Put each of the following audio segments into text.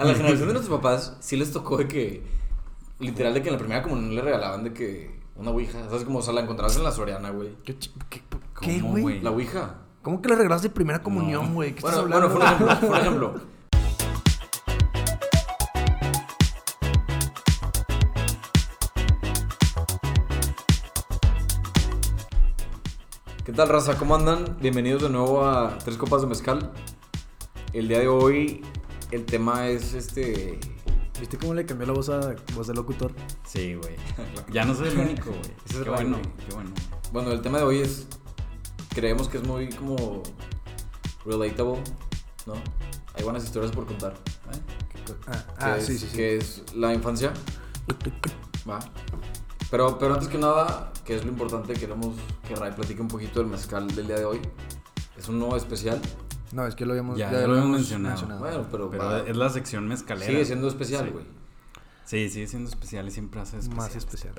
a la generación de nuestros papás sí les tocó de que, literal, de que en la primera comunión le regalaban de que una ouija. ¿Sabes cómo? O sea, la encontrabas en la Soriana, güey. ¿Qué, ch- qué- ¿Cómo, qué, güey? La ouija. ¿Cómo que le regalaste primera comunión, No. güey? ¿Qué Bueno, estás hablando? ejemplo, fue un ejemplo. ¿Qué tal, raza? ¿Cómo andan? Bienvenidos de nuevo a Tres Copas de Mezcal. El día de hoy, el tema es este. ¿Viste cómo le cambió la voz a voz de locutor? Sí, güey. Ya no soy el único, güey. Es Qué Ryan, bueno, güey. qué bueno. Bueno, el tema de hoy es. Creemos que es muy como. relatable, ¿no? Hay buenas historias por contar. ¿eh? Ah, ah, es, sí, sí, sí. Que es la infancia. Va. Pero, pero antes que nada, que es lo importante, queremos que Ray platique un poquito del mezcal del día de hoy. Es un nuevo especial. No, es que lo habíamos, Ya, ya lo hemos mencionado. Bueno, pero, Pero va- es la sección mezcalera. sigue siendo especial, güey. Sí, sigue siendo especial y siempre hace especial. Más especial.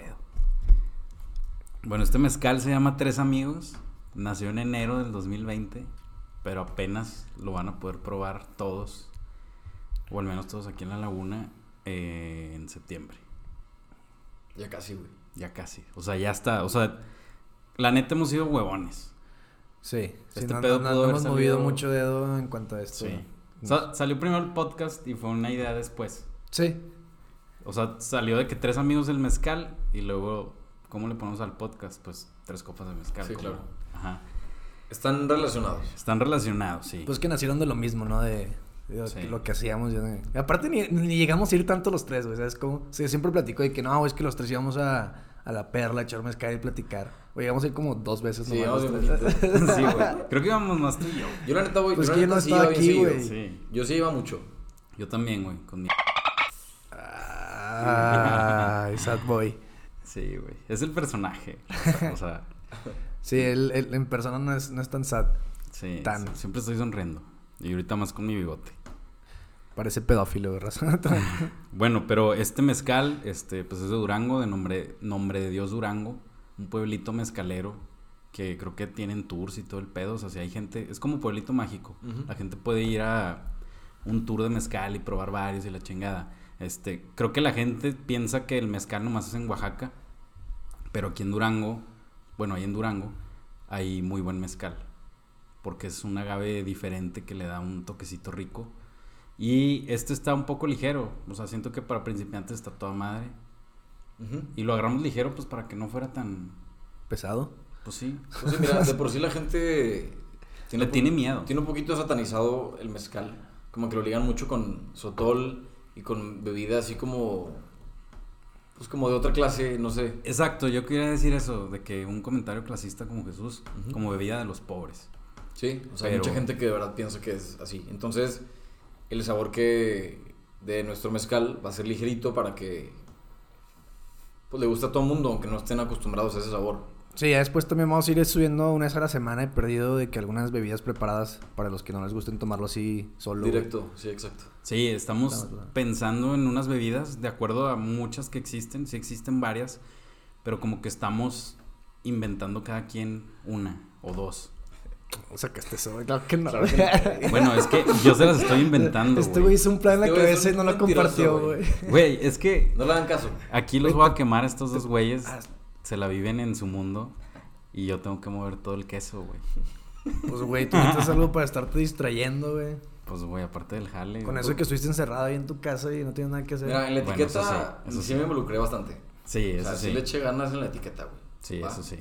Bueno, este mezcal se llama Tres Amigos. Nació en enero del 2020, pero apenas lo van a poder probar todos, o al menos todos aquí en la laguna, eh, en septiembre. Ya casi, güey. Ya casi. O sea, ya está. O sea, la neta hemos sido huevones. Sí, sí, Este no, pedo no- no pudo haber hemos movido mucho dedo en cuanto a esto. Sí. Sa- salió primero el podcast y fue una idea después. Sí, O sea, salió de que tres amigos del mezcal y luego, ¿cómo le ponemos al podcast? Pues tres copas de mezcal. Sí, claro. Ajá. Están relacionados. Están relacionados, sí. pues que nacieron de lo mismo, ¿no? De, de Sí. lo que hacíamos. ya de- Aparte, ni, ni llegamos a ir tanto los tres, güey. ¿Sabes cómo? Sí, siempre platico de que no, es que los tres íbamos a, a la perla, a echar mezcal y platicar. O llegamos a ir como dos veces Sí, nomás sí, güey. Creo que íbamos más tú y yo. Yo la neta, güey, Pues yo que yo no estaba aquí, güey. Sí. Yo sí iba mucho. Yo también, güey, con mi... Ay, sad boy. Sí, güey. Es el personaje. O sea, Sí, él, él en persona no es, no es tan sad. sí. Tan. Siempre estoy sonriendo. Y ahorita más con mi bigote. Parece pedófilo, ¿verdad? Bueno, pero este mezcal, este, pues es de Durango, de nombre, nombre de Dios Durango, un pueblito mezcalero que creo que tienen tours y todo el pedo, o sea, si hay gente, es como pueblito mágico, la gente puede ir a un tour de mezcal y probar varios y la chingada. Este, creo que la gente piensa que el mezcal nomás es en Oaxaca, pero aquí en Durango, bueno, ahí en Durango hay muy buen mezcal, porque es un agave diferente que le da un toquecito rico. Y este está un poco ligero, o sea, siento que para principiantes está toda madre. Ujú. Y lo agarramos ligero, pues para que no fuera tan. Pesado. Pues sí. Pues sí, mira, de por sí la gente. Le un- tiene miedo. Tiene un poquito satanizado el mezcal. Como que lo ligan mucho con sotol y con bebidas así como. Pues como de otra clase, no sé. Exacto, yo quería decir eso, de que un comentario clasista como Jesús, Ujú. como bebida de los pobres. Sí, o sea, hay Pero- mucha gente que de verdad piensa que es así. Entonces, el sabor que de nuestro mezcal va a ser ligerito para que pues le guste a todo el mundo, aunque no estén acostumbrados a ese sabor. Sí, ya después también vamos a ir subiendo una vez a la semana. He perdido de que algunas bebidas preparadas para los que no les gusten tomarlo así solo. güey. Directo, sí, exacto. Sí, estamos pensando en unas bebidas, de acuerdo a muchas que existen, sí existen varias, pero como que estamos inventando cada quien una o dos. O sea, que este eso, güey. Claro que no. Claro que Bueno, es que yo se las estoy inventando, Este güey. hizo un plan en la Este cabeza y no lo compartió, güey. güey. Es que No le hagan caso. aquí los voy a quemar a estos dos güeyes. Ah. Se la viven en su mundo y yo tengo que mover todo el queso, güey. Pues, güey, tú necesitas algo para estarte distrayendo, güey. Pues, güey, aparte del jale. Con eso que estuviste encerrado ahí en tu casa y no tienes nada que hacer. Mira, en la Bueno, etiqueta eso sí, eso sí, sí. me involucré bastante. Sí, O eso sea, sí. sí. le eché ganas en la etiqueta, güey. Sí, ¿Va? eso sí.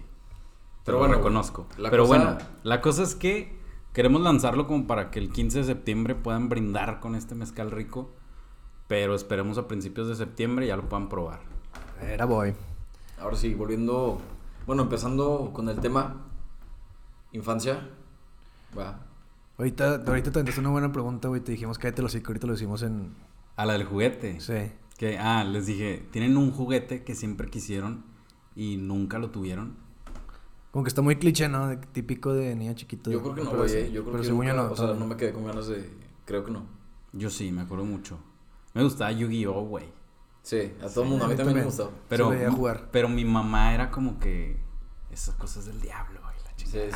Pero bueno, reconozco. la Pero cosa- bueno, la cosa es que queremos lanzarlo como para que el 15 de septiembre puedan brindar con este mezcal rico. Pero esperemos a principios de septiembre ya lo puedan probar. Era boy. Ahora sí, volviendo. Bueno, empezando con el tema. Infancia. Va. Ahorita, ahorita te una buena pregunta, güey. Te dijimos cállate los ahorita lo hicimos en... A la del juguete. Sí. Que, ah, les dije, tienen un juguete que siempre quisieron y nunca lo tuvieron. Como que está muy cliché, ¿no? De- típico de niño chiquito. Yo creo que no, Pero güey. eh. Yo creo pero que según yo nunca- no. O sea, no me quedé con ganas de. Creo que no. Yo sí, me acuerdo mucho. Me gustaba Yu-Gi-Oh, güey. Sí, a todo el Sí, mundo. A mí a mí también me gustaba. Pero, veía jugar. pero mi mamá era como que esas cosas del diablo, De,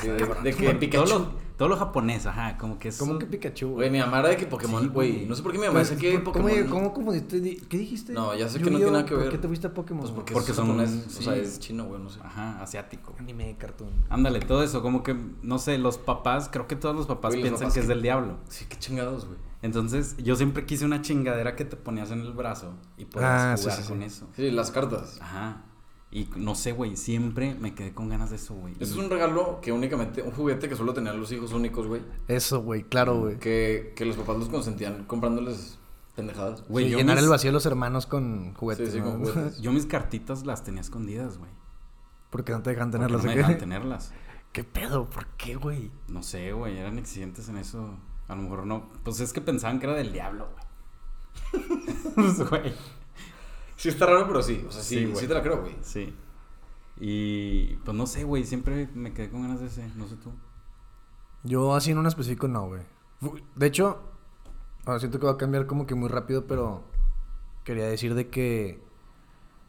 de que Todo Pikachu. lo, todo lo japonés, ajá, como que es... ¿Cómo que Pikachu, Güey, mi mamá era de que Pokémon, güey. no sé por qué mi mamá dice que ¿cómo- Pokémon. ¿Cómo, cómo? Di- ¿Qué dijiste? No, ya sé que no tiene nada que ¿Por ver. qué te fuiste a Pokémon? Pues porque, Porque es son- japonés, o sea, es chino, güey, no sé. Ajá, asiático. Anime, cartoon. Ándale, todo eso, como que, no sé, los papás, creo que todos los papás los piensan papás que es que- del diablo. Sí, qué chingados, güey. Entonces, yo siempre quise una chingadera que te ponías en el brazo y podías Ah, jugar sí, sí. con eso. Sí, las cartas. Ajá. Y no sé, güey, siempre me quedé con ganas de eso, güey. Eso es un regalo que únicamente, un juguete que solo tenían los hijos únicos, güey. Eso, güey, claro, güey. Que, que los papás los consentían comprándoles pendejadas. Güey, Sí, llenar mis- el vacío de los hermanos con juguetes, Sí, sí, ¿no? con juguetes. Yo mis cartitas las tenía escondidas, güey. Porque no te dejan Porque tenerlas, no me dejaban tenerlas. ¿Qué pedo? ¿Por qué, güey? No sé, güey, eran exigentes en eso. A lo mejor no. Pues es que pensaban que era del diablo, güey. Pues, güey. Sí, está raro, pero sí. O sea, sí, Sí, sí, te la creo, güey. Sí. Y pues no sé, güey, siempre me quedé con ganas de ese, no sé tú. Yo así en un específico no, güey. De hecho, ahora siento que va a cambiar como que muy rápido, pero quería decir de que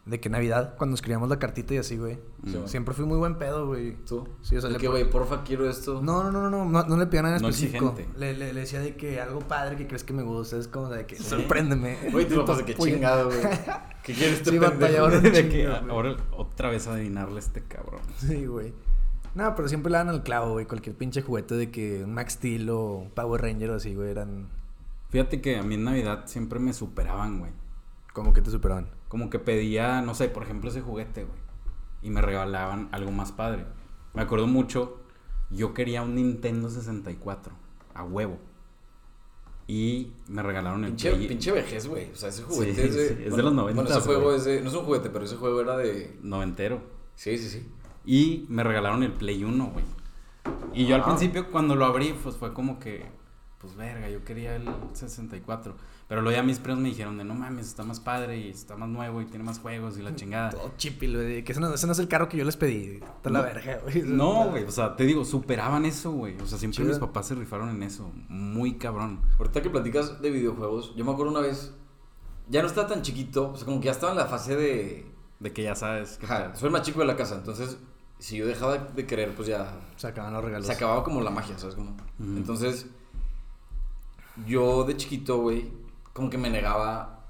de que Navidad, cuando escribíamos la cartita y así, güey. Sí. Siempre fui muy buen pedo, güey. ¿Tú? Sí, o sea, De le que, güey, porfa, quiero esto. No, no, no, no, no, le pedía nada en No específico. exigente. Le, le, le decía de que algo padre que crees que me gusta, es como de que sorpréndeme. Güey, tú papás de que chingado, güey. ¿Qué quieres este Sí, pendejo? de chingo, que güey. ahora otra vez adivinarle a este cabrón. Sí, güey. No, pero siempre le dan al clavo, güey. Cualquier pinche juguete de que un Max Steel o Power Ranger o así, güey, eran Fíjate que a mí en Navidad siempre me superaban, güey. como que te superaban. Como que pedía, no sé, por ejemplo, ese juguete, güey. Y me regalaban algo más padre. Me acuerdo mucho, yo quería un Nintendo 64, a huevo. Y me regalaron el Pinche, Play pinche vejez, güey. O sea, ese juguete Sí, es de. sí, es de los Bueno, 90s, ese juego güey. es de. No es un juguete, pero ese juego era de. noventero. Sí, sí, sí. Y me regalaron el Play 1, güey. Y yo al Ah. principio cuando lo abrí, pues fue como que, pues verga, yo quería el 64. Pero luego ya mis primos me dijeron de no mames, está más padre y está más nuevo y tiene más juegos y la chingada. Todo chipi, güey. Que ese no, ese no es el carro que yo les pedí. Está la No. verga, güey. No, güey, o sea, te digo, superaban eso, güey. O sea, siempre Chido. mis papás se rifaron en eso. Muy cabrón. Ahorita que platicas de videojuegos, yo me acuerdo una vez. Ya no estaba tan chiquito. O sea, como que ya estaba en la fase de. De que ya sabes que Ajá, soy el más chico de la casa. Entonces, si yo dejaba de querer, pues ya. Se acaban los regalos. Se acababa como la magia, ¿sabes? Como... Entonces, yo de chiquito, güey, como que me negaba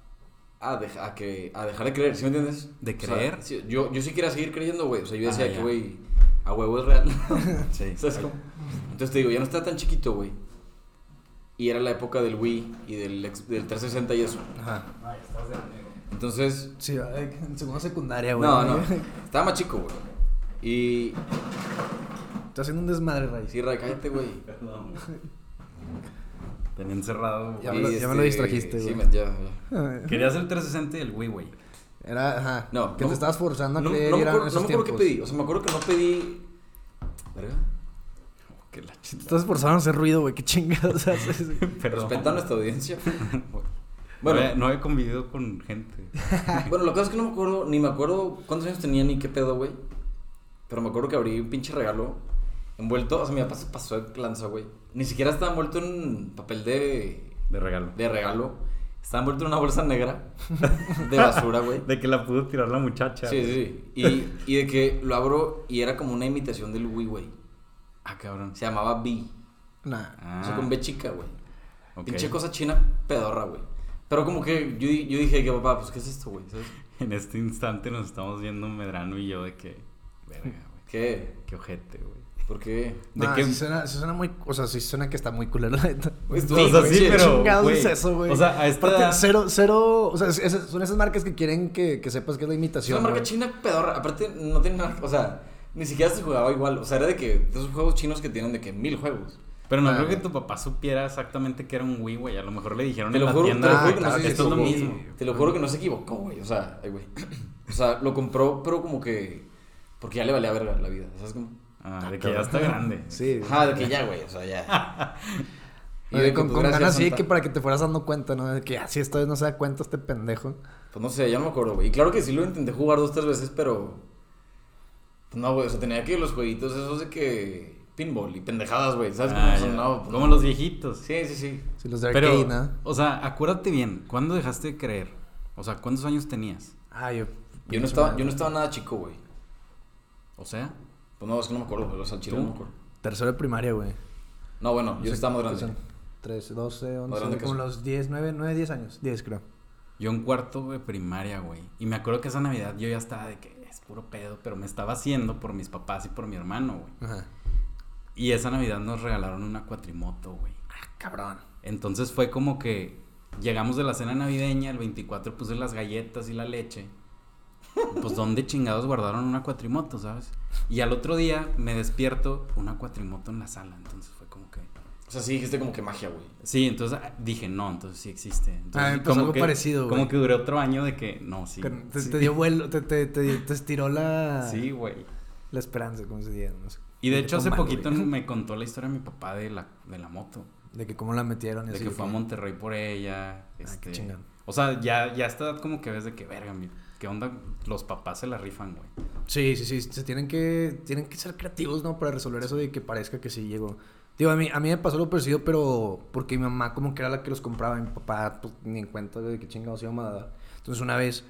a, deja- a, que, a dejar de creer, ¿sí me entiendes? ¿De O sea, creer? sí, yo, yo sí quería seguir creyendo, güey. O sea, yo decía Ah, que, ya. güey, a huevo es real. Sí. ¿Sabes cómo? Entonces te digo, ya no estaba tan chiquito, güey. Y era la época del Wii y del, del 360 y eso. Ajá. Entonces, Sí, eh, en segunda secundaria, güey. no, no, estaba más chico, güey. Y. Está haciendo un desmadre, Ray. Sí, Ray, cállate, güey. Tenía encerrado. Ya me lo- ya me lo distrajiste, Sí, güey. me- ya, ya. Querías el 360 y el Wii, güey. Era, ajá. No, Que no- te estabas forzando a No, creer no me acuerdo, no me acuerdo qué pedí. O sea, me acuerdo que no pedí. ¿Verga? La Si te estás forzando a hacer ruido, güey, qué chingados haces. Respeta a nuestra audiencia. Bueno, Bueno, no he convivido con gente. bueno, lo que pasa es que no me acuerdo, ni me acuerdo cuántos años tenía ni qué pedo, güey. Pero me acuerdo que abrí un pinche regalo envuelto. O sea, mi papá se pasó de lanza, güey. Ni siquiera estaba envuelto en papel de, De regalo. de regalo. Estaba envuelto en una bolsa negra de basura, güey. De que la pudo tirar la muchacha. Sí, sí, sí. Y, y de que lo abro y era como una imitación del Wii, güey. Ah, cabrón. Se llamaba B. Nah. Ah, O sea, con B chica, güey. ok. Pinche cosa china pedorra, güey. Pero como que yo, yo dije que papá, pues ¿qué es esto, güey? En este instante nos estamos viendo Medrano y yo de que. Verga, güey. ¿Qué? Qué ojete, güey. ¿Por qué? ¿De Nah, qué? sí suena, muy... O sea, sí suena que está muy culero, la neta. Pues, O sea, sí, pero. es eso, güey? O sea, a esta. Aparte, edad- cero, cero... O sea, es- son esas marcas que quieren que, que sepas que es la Es imitación, una marca china pedorra. Aparte, no tiene nada. O sea, ni siquiera se jugaba igual. O sea, era de que. De esos juegos chinos que tienen de que mil juegos. Pero no Ah. creo que tu papá supiera exactamente que era un Wii, güey. A lo mejor le dijeron Te en lo la juro, te lo Ah, juro que no claro se que esto es lo equivocó. mismo. Te lo juro que no se equivocó, güey. O sea, ay, güey. O sea, lo compró, pero como que. Porque ya le valía verga la vida. ¿Sabes cómo? Ah, de que ya está grande. Sí. Ajá, de que ya, güey. O sea, ya. Y de con pues, con ganas sí que para que te fueras dando cuenta, ¿no? De que así esta vez no se da cuenta este pendejo. Pues no sé, ya no me acuerdo, güey. Y claro que sí lo intenté jugar dos, tres veces, pero. Pues no, güey. O sea, tenía que los jueguitos esos de que. Pinball y pendejadas, güey. ¿Sabes cómo Ah, son? ya. No, pues Como no. los viejitos. Sí, sí, sí. Si los de Pero, arcade, ¿no? o sea, acuérdate bien, ¿cuándo dejaste de creer? O sea, ¿cuántos años tenías? Ah, yo... Yo no estaba, yo no estaba nada chico, güey. O sea, Pues no, es que no me acuerdo, pero al chile ¿Tú? no me acuerdo. Tercero de primaria, güey. No, bueno, O yo sea, estaba más ¿qué grande. son? 13, 12, 11, grande que como los 10, 9, 9, 10 años. 10, creo. Yo en cuarto de primaria, güey. Y me acuerdo que esa Navidad yo ya estaba de que es puro pedo, pero me estaba haciendo por mis papás y por mi hermano, güey. Ajá. Y esa Navidad nos regalaron una cuatrimoto, güey. Ah, cabrón. Entonces fue como que llegamos de la cena navideña, el 24 puse las galletas y la leche. Pues dónde chingados guardaron una cuatrimoto, ¿sabes? Y al otro día me despierto una cuatrimoto en la sala, entonces fue como que O sea, sí dijiste como que magia, güey. Sí, entonces ah, dije, no, entonces sí existe. Entonces, Ah, pasó algo que, parecido, Como güey. que duré otro año de que no, sí. Que Te, sí. te dio vuelo, te, te, te, te estiró la, Sí, güey. la esperanza, como se diría, no sé. Y de hecho hace mal, poquito güey. me contó la historia de mi papá de la, de la moto. De que cómo la metieron y De así, que fue a Monterrey por ella. qué Este, chingón. o sea, ya, ya está como que ves de que, verga, mi- ¿qué onda? Los papás se la rifan, güey. Sí, sí, sí, se tienen que, tienen que ser creativos, ¿no? Para resolver eso de que parezca que sí llegó. Digo, a mí, a mí me pasó lo parecido, pero porque mi mamá como que era la que los compraba, mi papá pues, ni en cuenta de qué chingados íbamos a dar. Entonces una vez,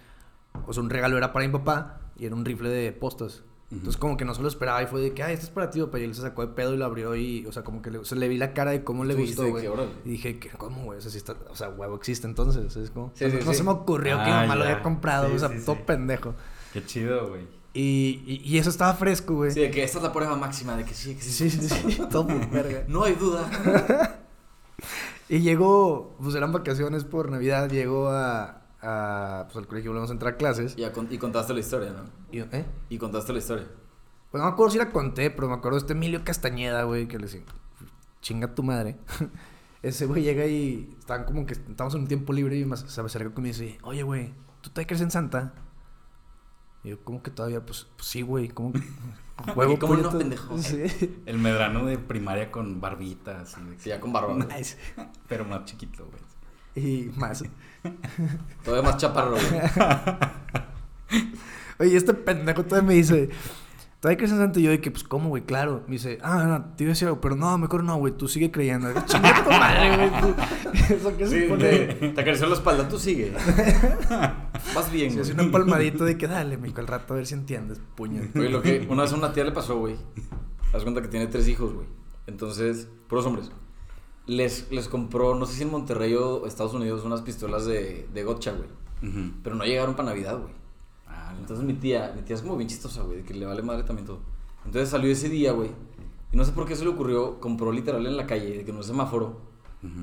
o sea, un regalo era para mi papá y era un rifle de postas. Entonces como que no se lo esperaba y fue de que, ay, esto es para ti, papá. Y él se sacó de pedo y lo abrió y, o sea, como que le, o sea, le vi la cara de cómo le gustó, güey. Y dije, ¿qué, ¿cómo, güey? O sea, está, o sea, huevo existe entonces, es como... Sí, o sea, sí, no sí. se me ocurrió que mi Ah, mamá lo había comprado, Sí, o sea, sí, todo sí. pendejo. Qué chido, güey. Y, y, y eso estaba fresco, güey. Sí, de que esta es la prueba máxima de que sí existe. Sí, sí, sí, todo por verga. No hay duda. Y llegó, pues eran vacaciones por Navidad, llegó a, a pues al colegio, volvemos a entrar a clases. Y contaste la historia, ¿no? Y, ¿eh? Y contaste la historia. Pues no me acuerdo si la conté, pero me acuerdo de este Emilio Castañeda, güey, que le decía, chinga tu madre. Ese güey llega y estaban como que estamos en un tiempo libre y más, se me acerca conmigo y dice, oye, güey, ¿tú te crees en Santa? Y yo, ¿cómo que todavía? Pues, pues sí, güey, ¿cómo que? Oye, ¿cómo no, puñetas". pendejo? Sí. El medrano de primaria con barbita, así. Sí, ya con barba. güey. Nice. Pero más chiquito, güey. Y más. Todavía más chaparro, güey. Oye, este pendejo todavía me dice, ¿todavía crees en Santa? Y yo de que, pues, ¿cómo, güey? Claro. Me dice, ah, no, te iba a decir algo, pero no, mejor no, güey, tú sigue creyendo. Chinga tu madre, güey. tú. Eso que se pone... te, te acarició la espalda, tú sigue. Vas bien, Sí, güey. una palmadita de que dale, mijo, al rato a ver si entiendes, puño. Oye, lo que una vez a una tía le pasó, güey. Haz cuenta que tiene tres hijos, güey. Entonces, puros hombres. Les, les compró, no sé si en Monterrey o Estados Unidos, unas pistolas de, de gotcha, güey. Pero no llegaron para Navidad, güey. Ah, Entonces mi tía, mi tía es como bien chistosa, güey, de que le vale madre también todo. Entonces salió ese día, güey. Y no sé por qué se le ocurrió, compró literal en la calle, de que no es semáforo,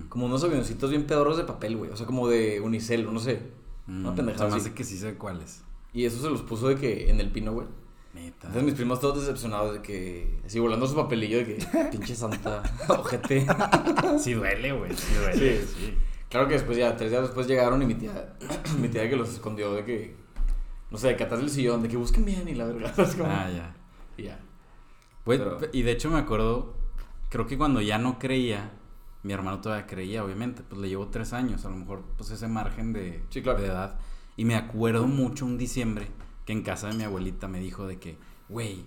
como unos avioncitos bien pedorros de papel, güey. O sea, como de unicel, no sé. Una Mm, pendejada se me así. hace que sí sé cuáles. Y eso se los puso de que en el pino, güey. Neta. Entonces mis primos todos decepcionados de que, así volando su papelillo de que, pinche santa, ojete. Sí duele, güey. Sí duele. Sí. Sí. Claro que después ya, tres días después llegaron y mi tía, mi tía que los escondió de que, no sé, de que atrás del sillón, de que busquen bien y la verdad. Es como, Ah, ya. y ya. Pero- y de hecho me acuerdo, creo que cuando ya no creía, mi hermano todavía creía, obviamente, pues le llevo tres años, a lo mejor pues ese margen de, Sí, claro. de edad. Y me acuerdo mucho un diciembre que en casa de mi abuelita me dijo de que, güey,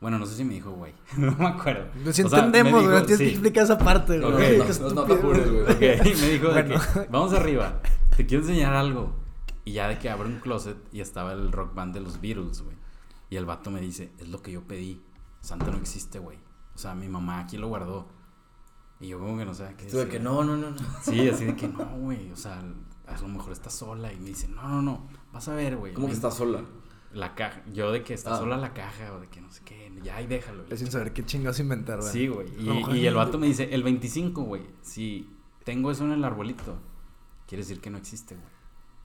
bueno, no sé si me dijo güey, no me acuerdo. Si O sea, me entendemos, güey, tienes sí. que explicar esa parte, güey. Ok, Qué no, no, no te apures, güey. Ok, y me dijo de Bueno. que, vamos arriba, te quiero enseñar algo. Y ya de que abre un closet y estaba el rock band de los Beatles, güey. Y el vato me dice, es lo que yo pedí. Santa no existe, güey. O sea, mi mamá aquí lo guardó. Y yo como que no sé qué Tú de que no, no, no, no. Sí, así de que no, güey. O sea, a lo mejor está sola. Y me dice, no, no, no. Vas a ver, güey. ¿Cómo que estás sola? La caja. Yo de que está Ah. sola la caja o de que no sé qué. Ya, y déjalo. Es sin saber qué chingados inventar, güey. Sí, güey. Y, y el vato me dice, el 25, güey, si tengo eso en el arbolito, quiere decir que no existe, güey.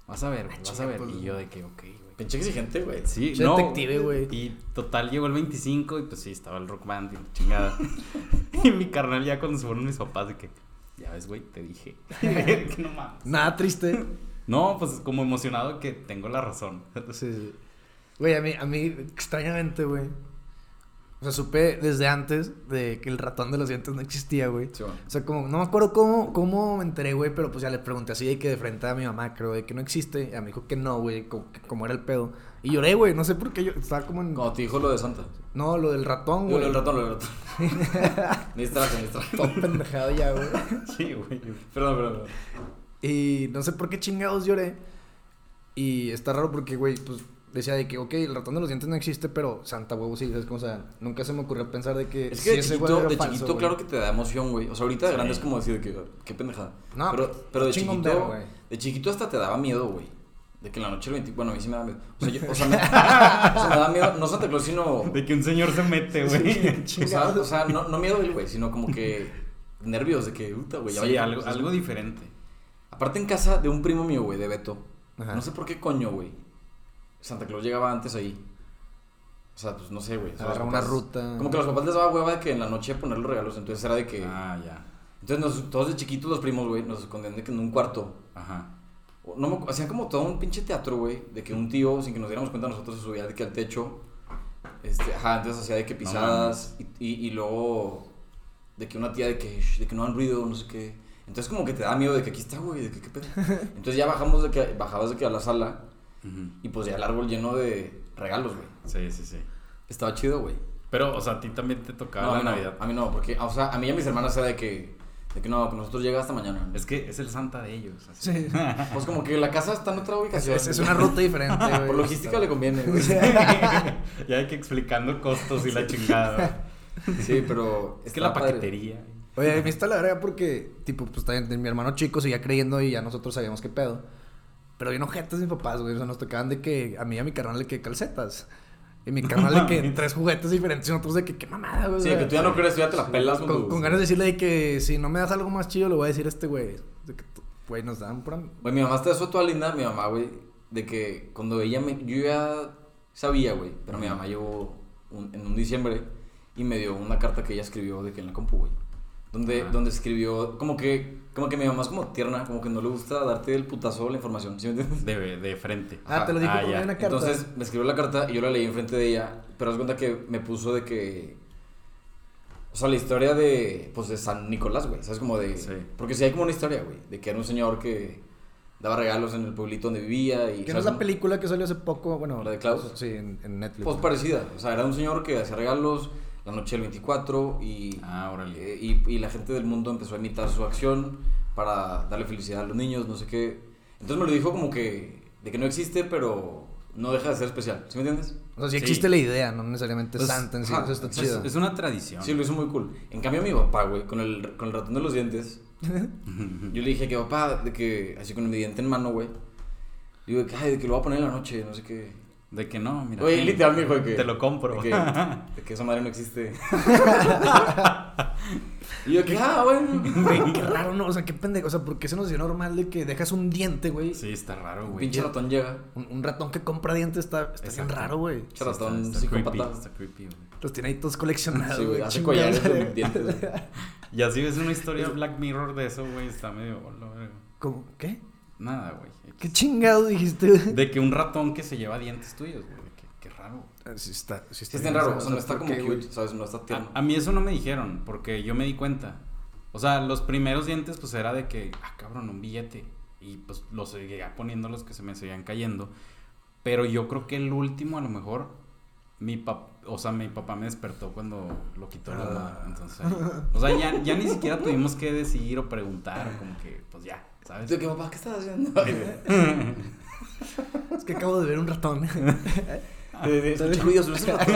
Vas a ver, güey, vas a ver. pues, Y yo de que, ok, güey. Pinche exigente, güey. Sí, Che no. detective, güey. Y total llegó el 25 y pues sí, estaba el rock band y la chingada. y mi carnal ya cuando se fueron mis papás de que, ya ves, güey, te dije. que no mames. Nada triste. No, pues como emocionado que tengo la razón. Sí, sí. Güey, a mí, a mí, extrañamente, güey. O sea, supe desde antes de que el ratón de los dientes no existía, güey. Sí, bueno. O sea, como, no me acuerdo cómo, cómo me enteré, güey, pero pues ya le pregunté así de que de frente a mi mamá, creo, de que no existe. Y ella me dijo que no, güey, como, que- como era el pedo. Y lloré, güey, no sé por qué yo estaba como en... Cuando te dijo lo de Santa. No, lo del ratón, güey. lo del ratón, lo del ratón. Ni distrajo, ni distrajo. Todo pendejado ya, güey. sí, güey. Perdón, perdón, perdón. Y no sé por qué chingados lloré. Y está raro porque, güey, pues decía de que, ok, el ratón de los dientes no existe, pero Santa huevo sí, es como, o sea, nunca se me ocurrió pensar de que Es que de chiquito, era de falso, chiquito güey. claro que te da emoción, güey. O sea, ahorita de Sí. grande es como decir de que, qué pendejada. No, pero, pero pero de chiquito, de chiquito hasta te daba miedo, güey. De que en la noche el 20, bueno, a mí sí me da miedo. O sea, yo- o sea, me, o sea, me da miedo, no Santa Claus, sino, De que un señor se mete, güey. o sea, o sea, no, no miedo él, güey, sino como que nervios de que, puta, güey, Sí, algo, algo diferente. Aparte en casa de un primo mío, güey, de Beto. Ajá. No sé por qué coño, güey. Santa Claus llegaba antes ahí. O sea, pues no sé, güey. O sea, una papás- ruta. Como que a los papás les daba hueva de que en la noche poner los regalos. Entonces era de que. Ah, ya. Entonces nos- todos de chiquitos, los primos, güey, nos escondían de que en un cuarto. Ajá. No me hacían como todo un pinche teatro, güey. De que un tío, sin que nos diéramos cuenta, nosotros se subía de que al techo. Este, ajá, entonces hacía de que pisadas. y, y, y luego. De que una tía de que, "Shh, de que no hagan ruido, no sé qué. Entonces como que te da miedo de que aquí está, güey, de que qué pedo. Entonces ya bajamos de que, bajabas de que a la sala. Y pues ya el árbol lleno de regalos, güey. Sí, sí, sí. Estaba chido, güey. Pero, o sea, a ti también te tocaba No, a la no, Navidad. a mí no, porque, o sea, a mí y a mis hermanas era de que, de que no, que nosotros llega hasta mañana. Es que es el santa de ellos. así. Sí. Pues como que la casa está en otra ubicación. es- es una ruta diferente, güey. Por logística le conviene, güey. ya hay que explicando costos y la chingada. Sí, pero. Es que la padre. Oye, me está la verga porque, tipo, pues también mi hermano chico seguía creyendo y ya nosotros sabíamos qué pedo. Pero bien ojetes mis papás, güey. O sea, nos tocaban de que a mí y a mi carnal le que calcetas. Y mi carnal de que tres juguetes diferentes y nosotros de que qué mamada, güey. Sí, que tú ya no crees, tú ya te la pelas con, con, con ganas de decirle de que si no me das algo más chido, le voy a decir a este güey. De que, güey, nos dan pura... Güey, mi mamá está eso toda linda, mi mamá, güey, de que cuando ella me. Yo ya sabía, güey, pero mi mamá llegó un- en un diciembre y me dio una carta que ella escribió de que en la compu, güey. Donde, Ajá. donde escribió, como que, como que mi mamá es como tierna, como que no le gusta darte el putazo la información, ¿sí me entiendes? De, de frente. Ah, te lo dijo Ah, por ya. una carta. Entonces me escribió la carta y yo la leí enfrente de ella, pero haz cuenta que me puso de que. O sea, la historia de. Pues de San Nicolás, güey. ¿Sabes? Como de. Sí. Porque sí hay como una historia, güey. De que era un señor que daba regalos en el pueblito donde vivía y. Que no es la película que salió hace poco, bueno... ¿La de Klaus? Sí, en, en Netflix. Pues parecida. O sea, era un señor que hacía regalos la noche del 24 y. Ah, órale. eh, y, y la gente del mundo empezó a imitar su acción para darle felicidad a los niños, no sé qué. Entonces me lo dijo como que. De que no existe, pero no deja de ser especial. ¿Sí me entiendes? O sea, sí Sí. existe la idea, no necesariamente Pues, Santa en sí. Eso está Es, chido. es una tradición. Sí, lo hizo muy cool. En cambio, mi papá, güey, con el, con el ratón de los dientes, yo le dije que papá, de que, así con mi diente en mano, güey, digo, que, ay, de que lo voy a poner en la noche, no sé qué. De que no, mira. Güey, ten, literal me dijo que. Te lo compro. De que, de que esa madre no existe. y yo, que, ah, bueno. Güey, qué raro, ¿no? O sea, qué pendejo. O sea, ¿por qué se nos dio normal de que dejas un diente, güey? Sí, está raro, Un güey. pinche ratón llega. Un, un ratón que compra dientes está, está bien raro, güey. Pinche ratón está, está creepy, psicópata. está creepy, güey. Los tiene ahí todos coleccionados. Sí, güey, hace collares de dientes. güey. Y así ves una historia Black Mirror de eso, güey. Está medio. ¿Cómo? ¿Qué? Nada, güey. ¿Qué chingado dijiste? De que un ratón que se lleva dientes tuyos, güey. Qué raro. Ah, Sí está, sí Sí, está está bien raro. O sea, no ¿por está como qué, güey? cute, ¿sabes? No está tierno. A, a mí eso no me dijeron, porque yo me di cuenta. O sea, los primeros dientes, pues era de que, ah, cabrón, un billete. Y pues los seguía poniendo los que se me seguían cayendo. Pero yo creo que el último, a lo mejor, mi papá, o sea, mi papá me despertó cuando lo quitó la Ah. mamá. Entonces, o sea, ya, ya ni siquiera tuvimos que decidir o preguntar, como que, pues ya, ¿sabes? Que, papá, ¿qué estás haciendo? Es que acabo de ver un ratón. Escuché ruidos, no es un ratón.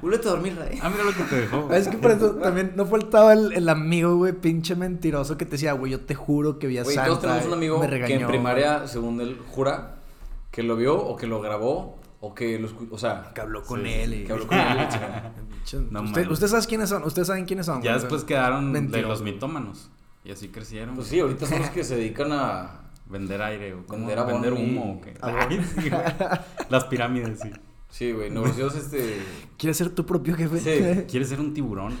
Vuelve a dormir, Ray. Ah, mira lo que te dejó. es que por eso también no faltaba el, el amigo, güey, pinche mentiroso que te decía, güey, yo te juro que vi a Güey, Santa. todos tenemos un amigo me que regañó, en primaria, según él jura, que lo vio o que lo grabó o que lo escuchó. O sea, Que habló con Sí, él y... que habló con él. Usted-. Ustedes saben quiénes son, ustedes saben quiénes son. Ya güey, después quedaron de los mitómanos. Y así crecieron. Pues sí, ahorita son los que se dedican a. Vender aire o Vender vender, abono y- humo o qué. abono. Ay, sí. Las pirámides, sí. Sí, güey, negocios este. ¿Quieres ser tu propio jefe? Sí. ¿Quieres ser un tiburón?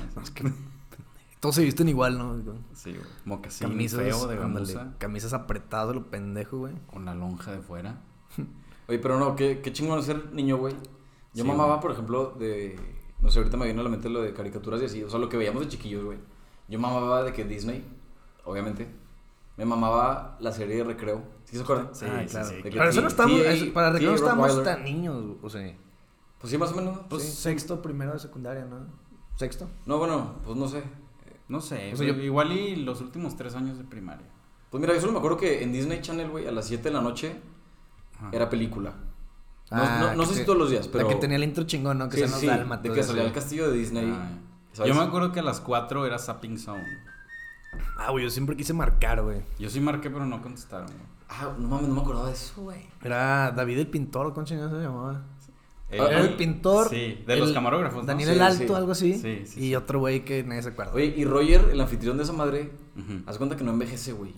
Todos se visten igual, ¿no? Sí, güey. Mocasín Camisas, feo de gamuza. camisas apretadas, lo pendejo, güey. Con la lonja de fuera. Oye, pero no, qué, qué chingón es ser niño, güey. Yo Sí, mamaba, güey. por ejemplo, de. No sé, ahorita me viene a la mente lo de caricaturas y así. O sea, lo que veíamos de chiquillos, güey. Yo mamaba de que Disney, obviamente. Me mamaba la serie de recreo. ¿Sí se acuerdan? Sí, Ah, claro. sí. Pero eso no estamos, TA, es- para recreo no TA estamos Rottweiler. tan niños, o sea. Pues sí, más o menos. Pues sí. sexto, primero de secundaria, ¿no? ¿Sexto? No, bueno, pues no sé. No sé, O sea, güey, yo- igual y los últimos tres años de primaria. Pues mira, yo solo me acuerdo que en Disney Channel, güey, a las 7 de la noche Ajá. era película. No, Ah, no, no que sé si te- todos los días, pero. La que tenía el intro chingón, ¿no? Que Sí, se nos sí, da el de que salía el castillo de Disney. Ah. Yo me acuerdo que a las 4 era Sapping Zone. Ah, güey, yo siempre quise marcar, güey. Yo sí marqué, pero no contestaron. güey. Ah, no mames, no me acordaba de eso, güey. Era David el pintor, ¿cómo chingados se llamaba? El- Ah, Era el pintor. Sí, de los camarógrafos, ¿no? Daniel Sí, el Alto, sí. algo así. Sí, sí, y sí. otro güey que nadie se acuerda. Oye, y Roger, el anfitrión de esa madre, haz cuenta que no envejece, güey.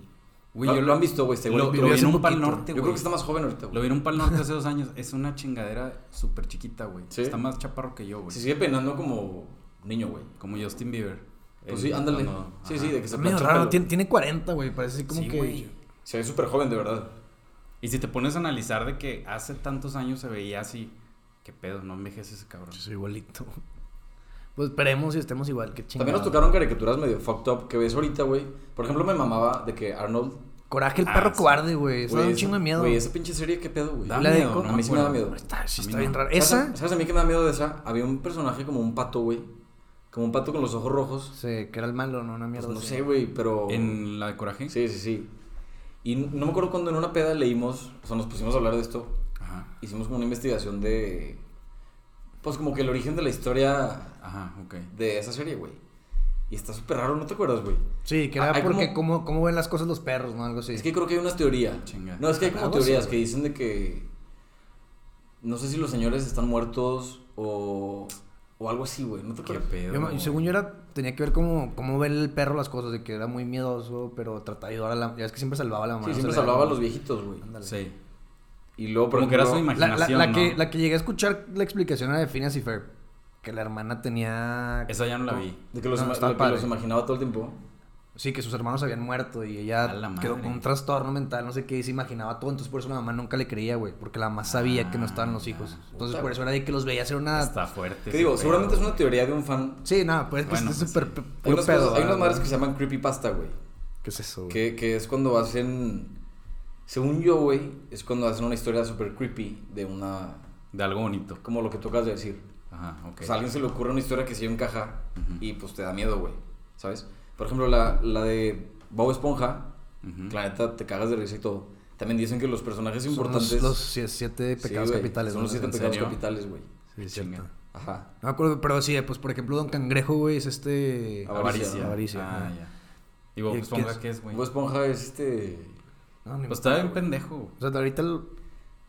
Güey, ¿Lo, yo lo han visto, güey, este güey. Lo, lo vi en un pal norte, Yo güey. creo que está más joven ahorita, Lo güey. vi en un pal norte hace dos años. Es una chingadera súper chiquita, güey. ¿Sí? Está más chaparro que yo, güey. Se sigue peinando como niño, güey. Como Justin Bieber. Pues sí, ándale. Sí, ajá. sí, de que se medio raro. Tiene, tiene 40, güey. Parece así como Sí, que. güey. Se ve súper joven, de verdad. Y si te pones a analizar de que hace tantos años se veía así, qué pedo, no envejece ese cabrón. Yo soy igualito. Pues esperemos y estemos igual. Que chingado. También nos tocaron caricaturas medio fucked up que ves ahorita, güey. Por ejemplo, me mamaba de que Arnold. Coraje el Ah, perro sí. cobarde, güey. Eso da un esa- chingo de miedo. Güey, esa pinche serie, ¿qué pedo, güey? Da La de miedo, no a mí sí me da miedo. Está, sí está no. bien raro. ¿Sabes, Esa. ¿Sabes a mí que me da miedo de esa? Había un personaje como un pato, güey. Como un pato con los ojos rojos. Sí, que era el malo, no una Pues mierda. no así. sé, güey, pero. ¿En la de coraje? Sí, sí, sí. Y no me acuerdo cuando en una peda leímos, o sea, nos pusimos a hablar de esto. Ajá. Hicimos como una investigación de. Pues como que el origen de la historia Ajá, ok. de esa serie, güey. Y está súper raro, ¿no te acuerdas, güey? Sí, que Ah, era hay porque como- cómo, cómo ven las cosas los perros, ¿no? Algo así. Es que creo que hay una teoría. Chinga. No, es que hay como así, teorías que dicen de que. No sé si los señores están muertos o. O algo así, güey. ¿No te Qué pedo. Yo, según yo era, tenía que ver cómo, cómo ve el perro las cosas, de que era muy miedoso, pero trataba de ayudar a la... Ya es que siempre salvaba a la mamá. Sí, siempre salvaba a los viejitos, güey. Ándale. Sí. Y luego, por Como que era su La, la- imaginación, la ¿no? que, la que llegué a escuchar la explicación era de Phineas y Ferb, que la hermana tenía... Esa ya no la vi. De que los, No, ima- estaba lo que los imaginaba todo el tiempo. Sí, que sus hermanos habían muerto y A ella la quedó con un trastorno mental, no sé qué, y se imaginaba todo. Entonces por eso la mamá nunca le creía, güey, porque la mamá sabía que no estaban los Ah, hijos. ya. Entonces Puta, por eso era de que los veía hacer una... Está fuerte. Ese digo, pedo, seguramente es una teoría de un fan. Sí, nada, pues que Bueno, es pues súper sí. Hay unas, pedo. cosas- hay unas ¿verdad? madres que se llaman creepypasta, güey. ¿Qué es eso, güey? Que, que es cuando hacen. Según yo, güey, es cuando hacen una historia súper creepy de una. De algo bonito. Como lo que tú acabas de decir. Ajá, ok. O sea, a alguien se le ocurre una historia que sí encaja y pues te da miedo, güey. ¿Sabes? Por ejemplo, la, la de Bob Esponja. Que La neta te cagas de risa y todo. También dicen que los personajes Son importantes. los, los sie- siete Sí, pecados güey, capitales. Son ¿no? los siete ¿En pecados serio? capitales, güey. Sí, Chinga. cierto. Ajá. No me acuerdo, pero sí, pues por ejemplo, Don Cangrejo, güey, es este... Avaricia. Avaricia. Ah, ya. ¿Y Bob ¿Y qué Esponja es? qué es, güey? Bob Esponja es este. No, ni Pues estaba bien pendejo. O sea, ahorita lo,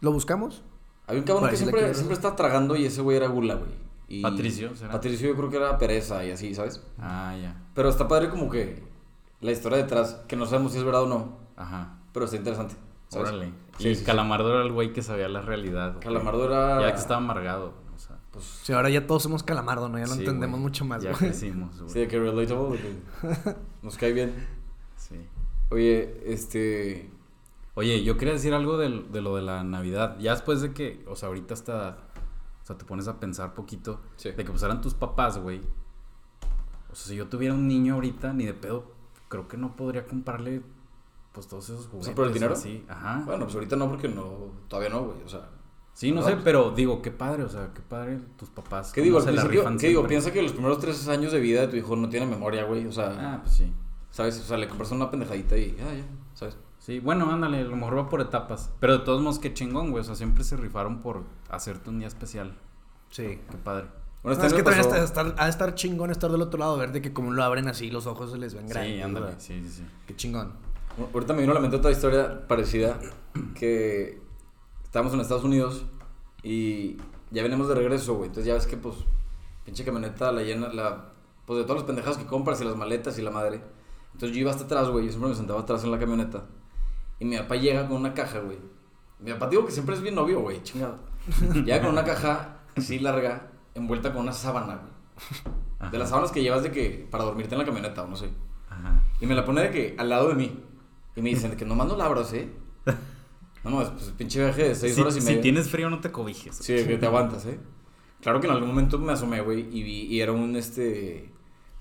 lo buscamos. Había un cabrón que siempre, que- siempre estaba tragando y ese güey era gula, güey. Y Patricio, ¿será? Patricio yo creo que era pereza y así, ¿sabes? Ah, ya. Pero está padre como que la historia detrás, que no sabemos si es verdad o no, Ajá. pero está interesante. ¿sabes? Órale. Sí, y sí, sí. Calamardo era el güey que sabía la realidad. güey. Calamardo era... Ya que estaba amargado. O sea, Pues, Sí, ahora ya todos somos calamardo, ¿no? Ya lo sí, entendemos güey. mucho más, Ya güey. crecimos, güey. sí, de que relatable, de que nos cae bien. Sí. Oye, este... Oye, yo quería decir algo del- de, lo de la Navidad. Ya después de que, o sea, ahorita hasta, o sea, te pones a pensar poquito Sí. de que pues eran tus papás, güey. O sea, si yo tuviera un niño ahorita, ni de pedo, creo que no podría comprarle, pues, todos esos juguetes. sea, por el dinero? Sí, ajá. Bueno, pues ahorita no, porque no... Todavía no, güey, o sea... sí, no no, sé, pues- pero digo, qué padre, o sea, qué padre tus papás. ¿Qué digo? Se la rifan ¿qué digo? Piensa que los primeros tres años de vida de tu hijo no tiene memoria, güey, o sea... Ah, pues sí. ¿Sabes? O sea, le compras una pendejadita y... Ah, ya. Sí, bueno, ándale, a lo mejor va por etapas. Pero de todos modos, qué chingón, güey. O sea, siempre se rifaron por hacerte un día especial. Sí. Qué padre. Bueno, No, este es año que también pasó- está- estar, ha de estar chingón estar del otro lado, ver de que como lo abren así, los ojos se les ven grandes. Sí, ándale. ¿verdad? Sí, sí, sí. Qué chingón. Ahorita me vino a la mente otra historia parecida que estábamos en Estados Unidos y ya venimos de regreso, güey. Entonces ya ves que pues pinche camioneta la llena, la pues de todas las pendejadas que compras y las maletas y la madre. Entonces yo iba hasta atrás, güey, yo siempre me sentaba atrás en la camioneta. Y mi papá llega con una caja, güey. Mi papá digo que siempre es bien novio, güey, chingado. Llega con una caja así larga, envuelta con una sábana, güey. De las sábanas que llevas de que para dormirte en la camioneta o no sé. Ajá. Y me la pone de que al lado de mí. Y me dicen de que nomás no la abras, ¿eh? No, no, es pues, pinche viaje de seis Si, horas y si media. tienes frío, no te cobijes. Sí, de que te aguantas, ¿eh? Claro que en algún momento me asomé, güey, y vi, y era un, este,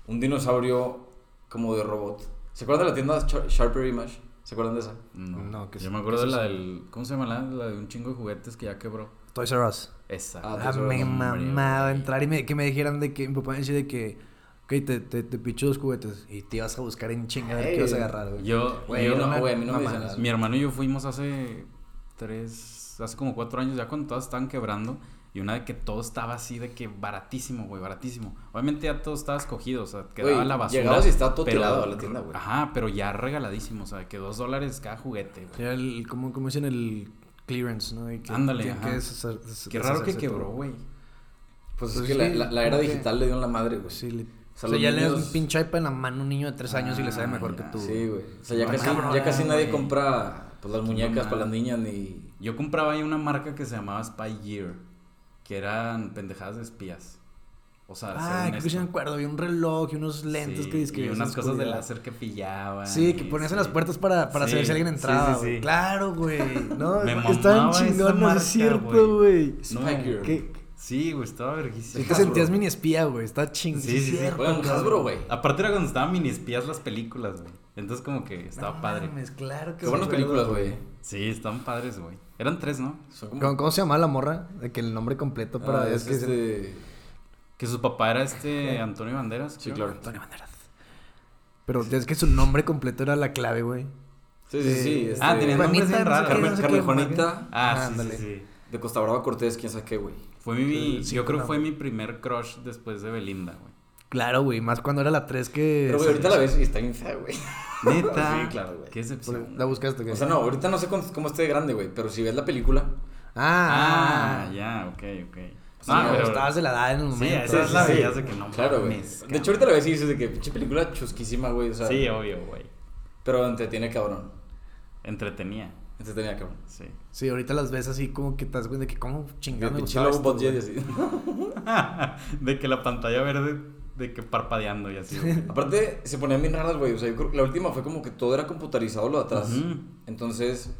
un dinosaurio como de robot. ¿Se acuerdan de la tienda Sharper Image? ¿Se acuerdan de esa? No, No, ¿qué Yo me acuerdo de la del. ¿Cómo se llama la? La de un chingo de juguetes que ya quebró. Toys R Us. Esa. Ah, Ah, me mamaba entrar y me, que me dijeran de que mi papá me decía de que, ok, te, te, te picho dos juguetes y te ibas a buscar en chinga a ver qué ibas a agarrar, güey. Yo, Güey, yo no, una güey, a mí no me dicen eso. Mi hermano y yo fuimos hace tres, hace como cuatro años, ya cuando todas estaban quebrando. Y una de que todo estaba así, de que baratísimo, güey, baratísimo. Obviamente ya todo estaba escogido, o sea, quedaba la basura. llegabas y estaba todo pero- tirado a la tienda, güey. Ajá, pero ya regaladísimo, o sea, que dos dólares cada juguete, güey. El, como, como dicen el clearance, ¿no? Y que Ándale, ajá. que deshacer- Qué raro que quebró, güey. Pues, Pues es que la, sí, la- la era digital le dio en la madre, güey. Sí, le- O sea, o sea, ya le das un pinche iPad en la mano a un niño de tres años y le sabe mejor que Ah, tú. Sí, güey. O sea, ya No, casi, cabrón, ya casi nadie compra pues, las muñecas para las niñas ni... Yo compraba ahí una marca que se llamaba Spy Gear, que eran pendejadas de espías. O sea, Ah, creo que sí me acuerdo. Había un reloj y unos lentes Sí, que dizque y unas cosas de láser que pillaban. Sí, que ponías en las puertas para, para Sí, saber si alguien sí, entraba, sí, güey. sí. Claro, güey. No, Me estaban chingonas, es cierto, güey. No. Sí, güey, estaba verguísima. Sí te sentías mini espía, güey. Está chingón. Sí, sí, sí. Oigan, Hasbro, güey. Aparte era cuando estaban mini espías las películas, güey. Entonces como que estaba padre. claro que Qué buenas películas, güey. Sí, estaban padres, güey. Eran tres, ¿no? Como... ¿Cómo, cómo se llamaba la morra? De que el nombre completo para... Ah, es que este... Que su papá era este Antonio Banderas. Sí, creo. claro. Antonio Banderas. Pero es que su nombre completo era la clave, güey. Sí, sí, sí. Eh, este, Ah, tenía nombres bien raros. Carmen, no sé Carmen qué, Juanita Ah, sí, Ándale. sí, sí. de Costa Brava Cortés, quién sabe qué, güey. Fue mi, Sí, yo creo que no. fue mi primer crush después de Belinda, güey. Claro, güey. Más cuando era la 3 que... Pero, güey, ahorita la ves y está bien fea, güey. Neta. Sí, claro, güey. Qué decepción. La buscaste, güey. O sea, no, ahorita no sé cómo, cómo esté de grande, güey. Pero si ves la película... Ah, Ah, ya, ok, ok. Sí, Ah, no, pero estabas de la edad en Sí, momento. esa es sí, la sí. veías de que no Claro, güey. De hecho, ahorita la ves y dices de que pinche película chusquísima, güey. O sea, Sí, obvio, güey. pero entretiene cabrón. Entretenía. Entretenía cabrón. Sí. Sí, ahorita las ves así como que das cuenta de que cómo pinche lobo güey. así. de que la pantalla verde, de que parpadeando y así. güey. Aparte, se ponían bien raras, güey. O sea, yo creo que la última fue como que todo era computarizado lo de atrás. Entonces,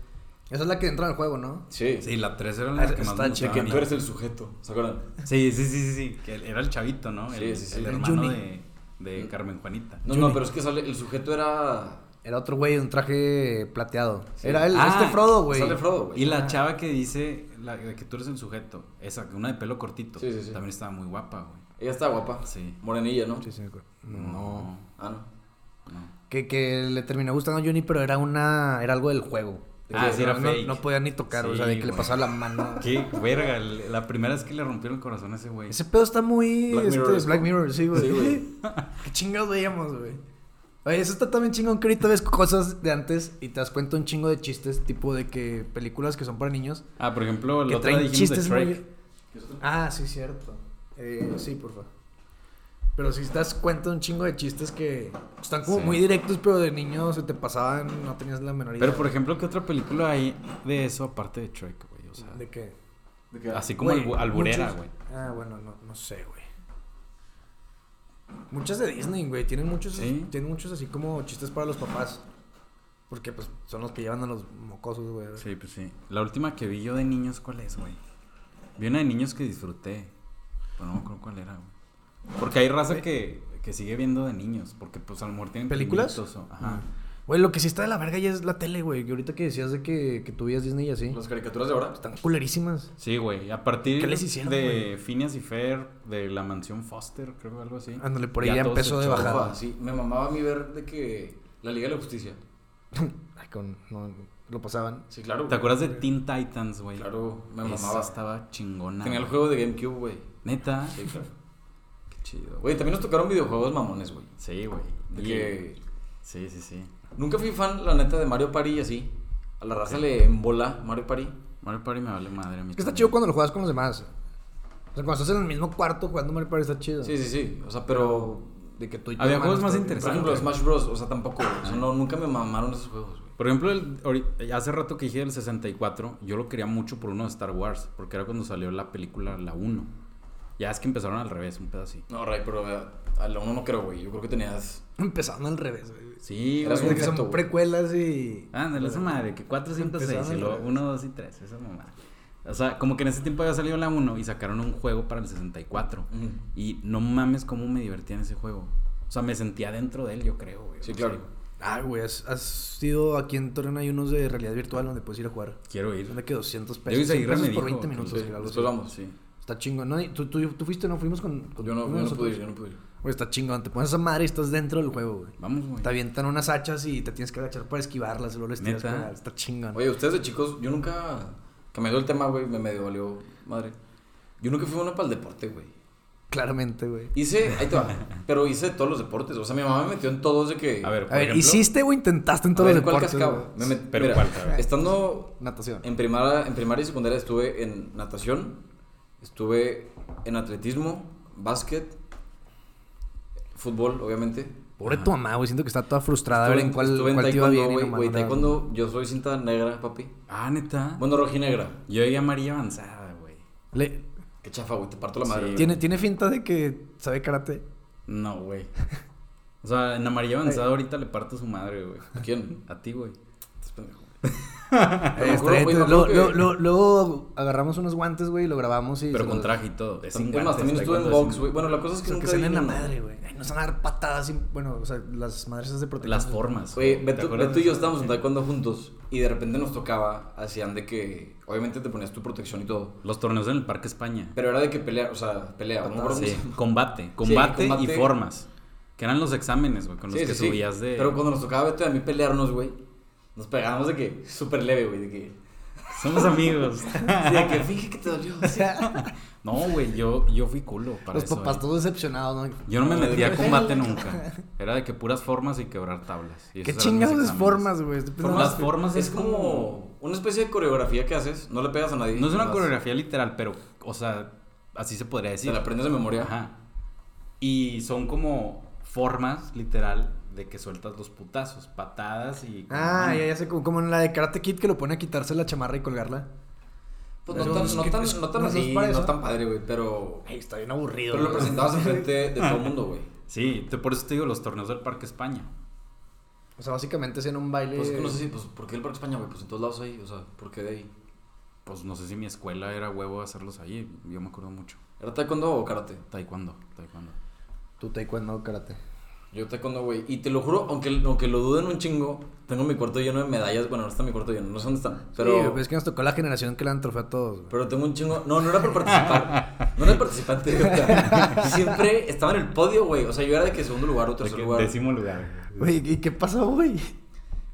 Esa es la que entra en el juego, ¿no? sí. Sí, la 3 era Ah, la que más me gustaba que tú eres el sujeto. ¿Se acuerdan? Sí, sí, sí, sí, sí. Que era el chavito, ¿no? Sí, el, sí, sí. el El hermano Juni. de, de Carmen Juanita. No, Juni. no, pero es que sale, el sujeto era. Era otro güey, un traje plateado. Sí. Era el, Ah, este Frodo, güey. Sale Frodo, güey. Y la Ah. chava que dice la, que tú eres el sujeto, esa, una de pelo cortito, Sí, sí, sí. también estaba muy guapa, güey. Ella está guapa. Sí. Morenilla, ¿no? Sí, sí, me acuerdo. No. No, Ah, no. no. Que, que le terminó gustando a Johnny, pero era una... Era algo del juego. De Ah, que sí, era no, fake. No podía ni tocar, o sea, de que le pasaba la mano. Qué verga, el- la primera vez que le rompieron el corazón a ese güey. Ese pedo está muy... Black este, Mirror, es Black Mirror, sí, güey. Sí, güey. Qué chingados veíamos, güey. Oye, eso está también chingón que ahorita ves cosas de antes y te das cuenta un chingo de chistes, tipo de que películas que son para niños Ah, por ejemplo, que la otra traen dijimos de chistes Shrek. muy... Ah, sí, cierto. Eh, sí, por favor. Pero si te das cuenta un chingo de chistes que están como Sí. muy directos, pero de niño se te pasaban, no tenías la menor idea. Pero, por ejemplo, ¿qué otra película hay de eso aparte de Shrek, güey? O sea, ¿De qué? ¿De qué? así como Güey, albu- alburera, muchos- güey. Ah, bueno, no, no sé, güey. Muchas de Disney, güey. Tienen muchos, Sí. tienen muchos así como chistes para los papás. Porque, pues, son los que llevan a los mocosos, güey. Sí, pues sí. La última que vi yo de niños, ¿cuál es, güey? Vi una de niños que disfruté. Pero no me acuerdo cuál era, güey. Porque hay raza que, que sigue viendo de niños. Porque, pues, a lo mejor tienen ¿Películas? o- Ajá. Güey, lo que sí está de la verga ya es la tele, güey. Que ahorita que decías de que, que tú veías Disney y así. Las caricaturas de ahora. Están culerísimas. Sí, güey. A partir ¿Qué les hicieron, de? Phineas y Fer, de la mansión Foster, creo que algo así. Ándale, por ahí ya empezó de bajada. Sí, me mamaba a mí ver de que la Liga de la Justicia. Ay, con, no, lo pasaban. Sí, claro. ¿Te acuerdas de Teen Titans, güey? Claro, me Esa mamaba. estaba chingona. Tenía el juego de GameCube, güey. Neta. Sí, claro. Qué chido. Güey, también nos tocaron videojuegos mamones, güey. Sí, güey. De Y- que Sí, sí, sí. nunca fui fan, la neta, de Mario Party y así. A la raza le embola Mario Party. Mario Party me vale madre a mí. Es que está chido cuando lo juegas con los demás. O sea, cuando estás en el mismo cuarto jugando Mario Party está chido. Sí, sí, sí. O sea, pero. De que tú y Había juegos más están- Por interesantes. ejemplo, Smash Bros. O sea, tampoco. O sea, no, nunca me mamaron esos juegos, güey. Por ejemplo, el, hace rato que dije del 64, yo lo quería mucho por uno de Star Wars, porque era cuando salió la película, la 1. Ya es que empezaron al revés, un pedacito. No, Ray, pero eh, a la uno no creo, güey. Yo creo que tenías. Empezaron al revés, güey. Sí, Eras güey. Que son güey. precuelas y. Ándale, esa madre, que 4, 5, 6, Empezaron y al luego revés. 1, 2 y 3, esa mamá. O sea, como que en ese tiempo había salido la 1 y sacaron un juego para el 64. Ujú. Y no mames cómo me divertía en ese juego. O sea, me sentía dentro de él, yo creo, güey. Sí, sea, claro. Ah, güey, has, has ido aquí en Torreón hay unos de realidad virtual donde puedes ir a jugar. Quiero ir. Son de que 200 Yo pesos. y 100 Seguirre pesos me por dijo 20 minutos. sí, algo después así. vamos. Sí. Está chingón. ¿no? ¿Y ¿Tú, tú, tú fuiste, no? Fuimos con. con Yo no, yo no pude ir, yo no pude ir. Güey, está chingón. Te pones esa madre y estás dentro del juego, güey. Vamos, güey. Te avientan unas hachas y te tienes que agachar para esquivarlas. Y luego les ¿Neta? para- Está chingón. Oye, ustedes de chicos, yo nunca. Que me dio el tema, güey, me medio valió madre. Yo nunca fui bueno para el deporte, güey. Claramente, güey. Hice, ahí te va, pero hice todos los deportes. O sea, mi mamá me metió en todos de que. A ver, por A ver, ejemplo, ¿hiciste o intentaste en A todos ver, los ¿cuál deportes? cascaba? güey? Me met- Pero mira, ¿cuál, a. Estando Natación. en primaria, en primaria y secundaria estuve en natación, estuve en atletismo, básquet, fútbol, obviamente. Pobre tu mamá, güey. Siento que está toda frustrada. a Estuve ver en cuál, estuve en cuál te iba taekwondo, güey. no taekwondo, yo soy cinta negra, papi. Ah, neta. Bueno, rojinegra. Yo ya amarilla avanzada, güey. Le- Qué chafa, güey, te parto la madre. Sí. güey. ¿Tiene, tiene finta de que sabe karate. No, güey. O sea, en amarilla avanzada ahorita le parto su madre, güey. ¿A quién? A ti, güey. Luego, que- luego- agarramos unos guantes, güey, y lo grabamos y... Pero con los- traje y todo. Es sin más, guantes, también estuve en box, güey. Bueno, la cosa es que Pero que nunca se den la madre, güey. Nos van a dar patadas y... Bueno, o sea, las madres esas de protección. Las formas. ¿te Beto, y yo estábamos en taekwondo juntos y de repente nos tocaba, hacían de que, obviamente te ponías tu protección y todo, Los torneos en el Parque España. pero era de que pelea, o sea, pelea, no Sí, combate. Combate, y formas. Que eran los exámenes, güey, con los Sí, que subías de... Pero cuando nos tocaba Beto y a mí pelearnos, güey, nos pegábamos de que súper leve, güey, de que, Somos amigos. sí, de que finge que te dolió. sí. no, güey, yo, yo fui culo para Los eso. papás eh. todos decepcionados, ¿no? Yo no me No, de metí a combate nunca. Era de que puras formas y quebrar tablas. Y ¿Qué chingados es formas, güey? Las formas es es como una especie de coreografía que haces, no le pegas a nadie. No es una coreografía literal, pero, o sea, así se podría Te decir. la aprendes de memoria. Ajá. Y son como formas, literal, de que sueltas los putazos, patadas y... Ah, ya, ya sé, como, como en la de Karate Kid que lo pone a quitarse la chamarra y colgarla. Pues no tan, es no tan, es- no tan no, así, es no tan padre, güey, pero... Ay, está bien aburrido. Pero lo presentabas enfrente de todo el mundo, güey. Sí, te- por eso te digo los torneos del Parque España. O sea, básicamente hacían un baile... Pues es que no sé si, pues, ¿por qué el Parque España, güey? Pues en todos lados hay, o sea, ¿por qué de ahí? Pues no sé si mi escuela era huevo hacerlos ahí. Yo me acuerdo mucho. ¿Era taekwondo o karate? Taekwondo, taekwondo. Tu taekwondo, karate. Yo taekwondo, güey. Y te lo juro, aunque, aunque lo duden un chingo, tengo mi cuarto lleno de medallas. Bueno, no está mi cuarto lleno, no sé dónde están. Pero, Pero... Sí, es que nos tocó la generación que le dan trofeo a todos, güey. pero tengo un chingo... No, no era por participar. No era participante. Siempre estaba en el podio, güey. O sea, yo era de que segundo lugar o tercer lugar. Décimo lugar. Güey, ¿y qué pasó, güey?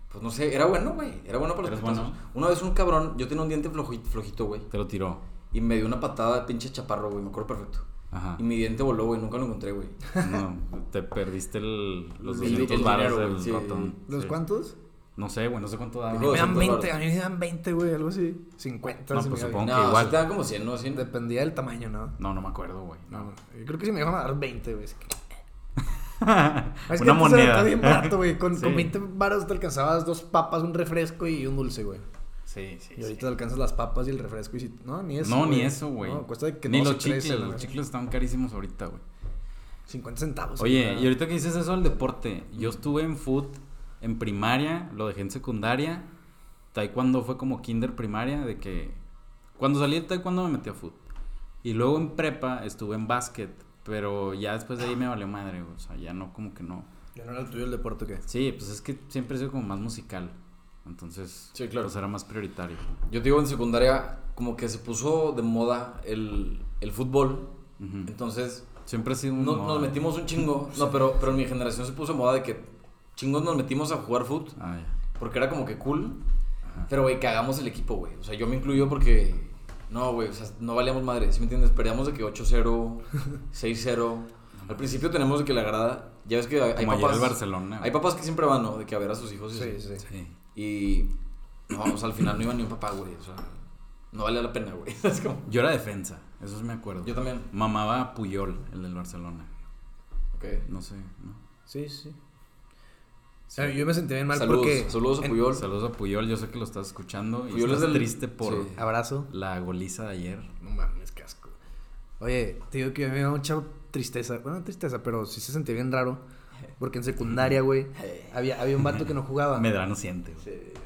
Pues no sé, era bueno, güey. Era bueno para los ¿Eres putazos. bueno? Una vez un cabrón, yo tenía un diente flojito, flojito, güey. Te lo tiró. Y me dio una patada de pinche chaparro, güey. Me acuerdo perfecto. Ajá. Y mi diente voló, güey. Nunca lo encontré, güey. No, te perdiste el, los El- 200 el baros dinero, del güey, sí. ratón. ¿Los Sí. cuántos? No sé, güey, no sé cuánto. Dijo Me dan 200 20, a mí me dan 20, güey, algo así. 50. No, si pues supongo que No, igual. te dan como 100, ¿no? 100. Dependía del tamaño, ¿no? No, no me acuerdo, güey. No. Yo creo que sí me iban a dar 20, güey. Es que... Es que Una moneda. Está bien barato, güey. Con, Sí. con 20 baros te alcanzabas dos papas, un refresco y un dulce, güey. Sí, sí. Y ahorita sí. alcanzas las papas y el refresco y si... No, ni eso, no, ni eso, güey. No, cuesta que Ni los chicles, los chicles están carísimos ahorita, güey. 50 centavos. Oye, y ahorita que dices eso del deporte, yo estuve en foot en primaria, lo dejé en secundaria. Taekwondo fue como kinder primaria, de que cuando salí de taekwondo me metí a foot. Y luego en prepa estuve en básquet, pero ya después de ahí me valió madre, o sea, ya no como que no. ¿Ya no era el tuyo el deporte o qué? Sí, pues es que siempre he sido como más musical. Entonces, Sí, claro. pues era más prioritario. Yo te digo, en secundaria, como que se puso de moda el, el fútbol. Ujú. Entonces, Siempre ha sido un no- moda. nos metimos un chingo. No, pero, pero en mi generación se puso de moda de que chingos nos metimos a jugar fútbol. Ah, ya. Porque era como que cool. Ajá. Pero, güey, cagamos el equipo, güey. O sea, yo me incluyo porque. No, güey, o sea, no valíamos madre. ¿Sí me entiendes? Perdíamos de que 8-0, 6-0. Al principio tenemos de que la grada. Ya ves que hay, Como papás. el Barcelona. Hay papás que siempre van, ¿no? De que a ver a sus hijos y Sí, sí. Sí. Y. No, o sea, al final no iba ni un papá, güey. O sea, no valía la pena, güey. Es como. Yo era defensa, eso sí me acuerdo. Yo también. Mamaba a Puyol, el del Barcelona. Ok. No sé, ¿no? Sí, sí. O sea, yo me sentía bien mal Saludos, porque... saludos a en- Puyol. Saludos a Puyol, yo sé que lo estás escuchando y Puyol estás es del- triste por sí. Abrazo. la goliza de ayer. No mames, qué asco. Oye, te digo que me da mucha tristeza. Bueno, no tristeza, pero sí se sentía bien raro. Porque en secundaria, güey, había, había un vato que no jugaba. Medrano siente.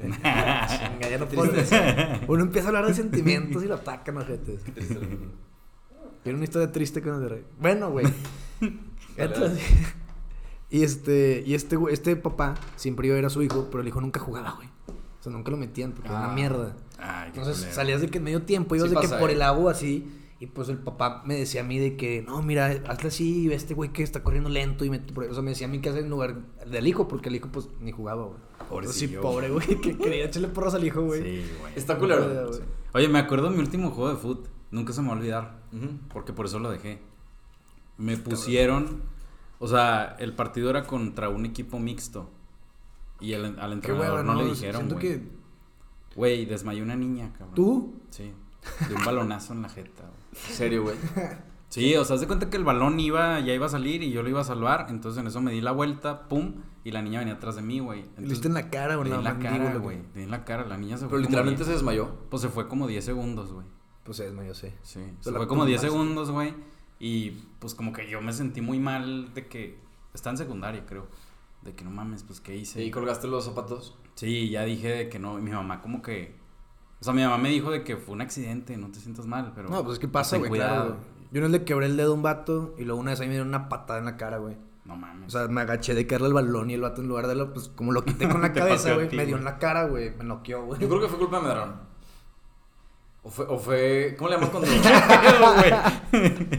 Chinga, ya no puedo Uno empieza a hablar de sentimientos y lo atacan, ojetes. Tiene una historia triste con el de Bueno, güey. Entonces, y este, y este, güey- este papá siempre iba a ver a su hijo, pero el hijo nunca jugaba, güey. O sea, nunca lo metían porque era Ah. una mierda. Ay, Entonces salías de que en medio tiempo ibas Sí de que por eh. el agua así Y pues el papá me decía a mí de que, no, mira, hazle así, este güey que está corriendo lento. Y me, o sea, me decía a mí que hacer en lugar del hijo, porque el hijo pues ni jugaba, güey. Sí, Pobrecillo. pobre, güey, que quería echarle porras al hijo, güey. Sí, güey. Está culero. güey. Oye, me acuerdo de mi último juego de fútbol. Nunca se me va a olvidar. Porque por eso lo dejé. Me pusieron. O sea, el partido era contra un equipo mixto. Y el- al entrenador no, ¿no? le dijeron, Siento güey. que... Güey, desmayó una niña, cabrón. ¿Tú? Sí. De un balonazo en la jeta, güey. En serio, güey. Sí, o sea, haz de cuenta que el balón iba, ya iba a salir y yo lo iba a salvar. Entonces en eso me di la vuelta, pum, y la niña venía atrás de mí, güey. ¿Le diste en la cara o en la cara, güey. Le di en la cara, la niña se fue. Pero como literalmente se 10 desmayó. Pues se fue como 10 segundos, güey. Pues es, no, yo sé. Sí, Se se fue como 10 tumbaste. segundos, güey. Y pues como que yo me sentí muy mal de que. Está en secundaria, creo. De que no mames, pues qué hice. ¿Y colgaste los zapatos? Sí, ya dije de que no. Y mi mamá, como que. O sea, mi mamá me dijo de que fue un accidente, no te sientas mal, pero. No, pues es que pasa, ten güey, cuidado. claro. Yo no le quebré el dedo a un vato y luego una vez ahí me dieron una patada en la cara, güey. No mames. O sea, me agaché de caerle el balón y el vato en lugar de lo, pues como lo quité con la cabeza, güey, me dio en la cara, güey, me noqueó, güey. Yo creo que fue culpa de Medrano. O fue, o fue. ¿Cómo le llamas cuando.?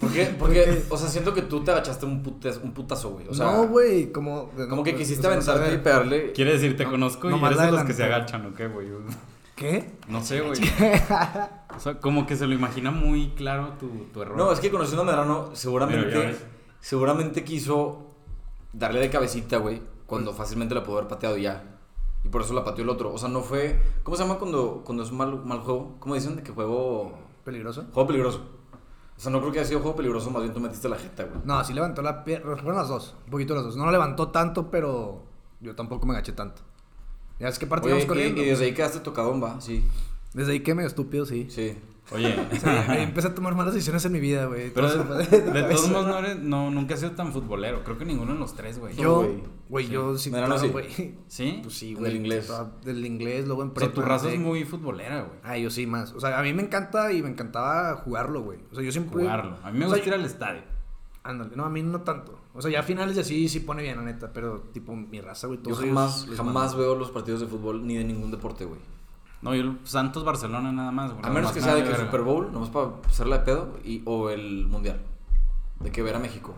Porque, porque, o sea, siento que tú te agachaste un, putes- un putazo, güey. O sea, no, güey, como... como que pues, quisiste o sea, aventarte y pegarle. Quiere decir, te No, conozco y eres de los que se agachan, ¿o qué, güey? ¿Qué? No sé, güey. O sea, como que se lo imagina muy claro tu, tu error. No, es que conociendo a Medrano, seguramente. Seguramente quiso darle de cabecita, güey. Cuando fácilmente la pudo haber pateado ya. Y por eso la pateó el otro. O sea, no fue. ¿Cómo se llama cuando, cuando es un mal, mal juego? ¿Cómo dicen de que juego. ¿Peligroso? Juego peligroso. O sea, no creo que haya sido juego peligroso, más bien tú metiste la jeta, güey. No, sí levantó la pierna, fueron las dos, un poquito las dos. No lo levantó tanto, pero yo tampoco me agaché tanto. Ya es que partíamos y, corriendo. y desde ahí quedaste tocado, va, sí. Desde ahí que medio estúpido, sí. Sí. Oye, Sí, ahí empecé a tomar malas decisiones en mi vida, güey. pero de, todos modos no, eres, no, nunca has sido tan futbolero. Creo que ninguno de los tres, güey. Yo, güey. güey, yo sí, claro, sí. güey. ¿Sí? Pues sí, güey. el inglés. toda- Del inglés, luego en O sea, tu prepa, raza sí. es muy futbolera, güey. Ah, yo sí más. O sea, a mí me encanta y me encantaba jugarlo, güey. O sea, yo siempre... Jugarlo. A mí me O sea, gusta ir al estadio. Ándale, no, a mí no tanto. O sea, ya a finales de así sí pone bien, la neta. Pero, tipo, mi raza, güey. Yo jamás, jamás veo los partidos de fútbol ni de ningún deporte, güey. No, yo Santos Barcelona nada más, güey. A menos que sea de que el. Super Bowl, nomás para hacerla de pedo, y, o el Mundial. De que ver a México.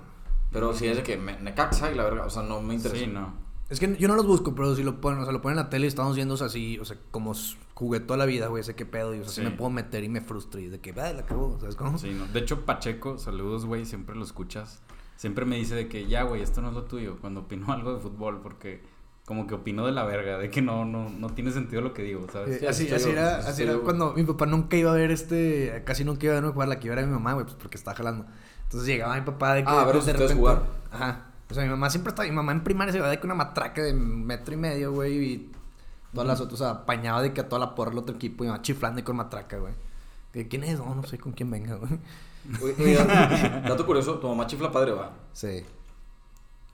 Pero si es de que me, Necaxa y la verga, o sea, no me interesa. Sí, no. Es que yo no los busco, pero si lo ponen, o sea, lo ponen en la tele y estamos viendo o sea, así, o sea, como jugué toda la vida, güey, sé qué pedo, y o sea, si Sí. me puedo meter y me frustro y de que, ay, la cagó, ¿sabes cómo? Sí, no. De hecho, Pacheco, saludos, güey, siempre lo escuchas. Siempre me dice de que ya, güey, esto no es lo tuyo. Cuando opino algo de fútbol, porque como que opino de la verga, de que no, no, no tiene sentido lo que digo, ¿sabes? Eh, Sí, así, era, así así era cuando mi papá nunca iba a ver este, casi nunca iba a verme jugar, la que iba era mi mamá, güey, pues porque estaba jalando. Entonces llegaba mi papá de que Ah, a ver pues, de repente, jugar. Ajá. O sea, mi mamá siempre estaba, mi mamá en primaria se iba de que una matraca de metro y medio, güey, y todas las otras, o sea, apañaba de que a toda la porra el otro equipo y me iba chiflando y con matraca, güey. ¿Quién es? No, no sé con quién venga, güey. Oye, dato, curioso, tu mamá chifla padre, va. Sí.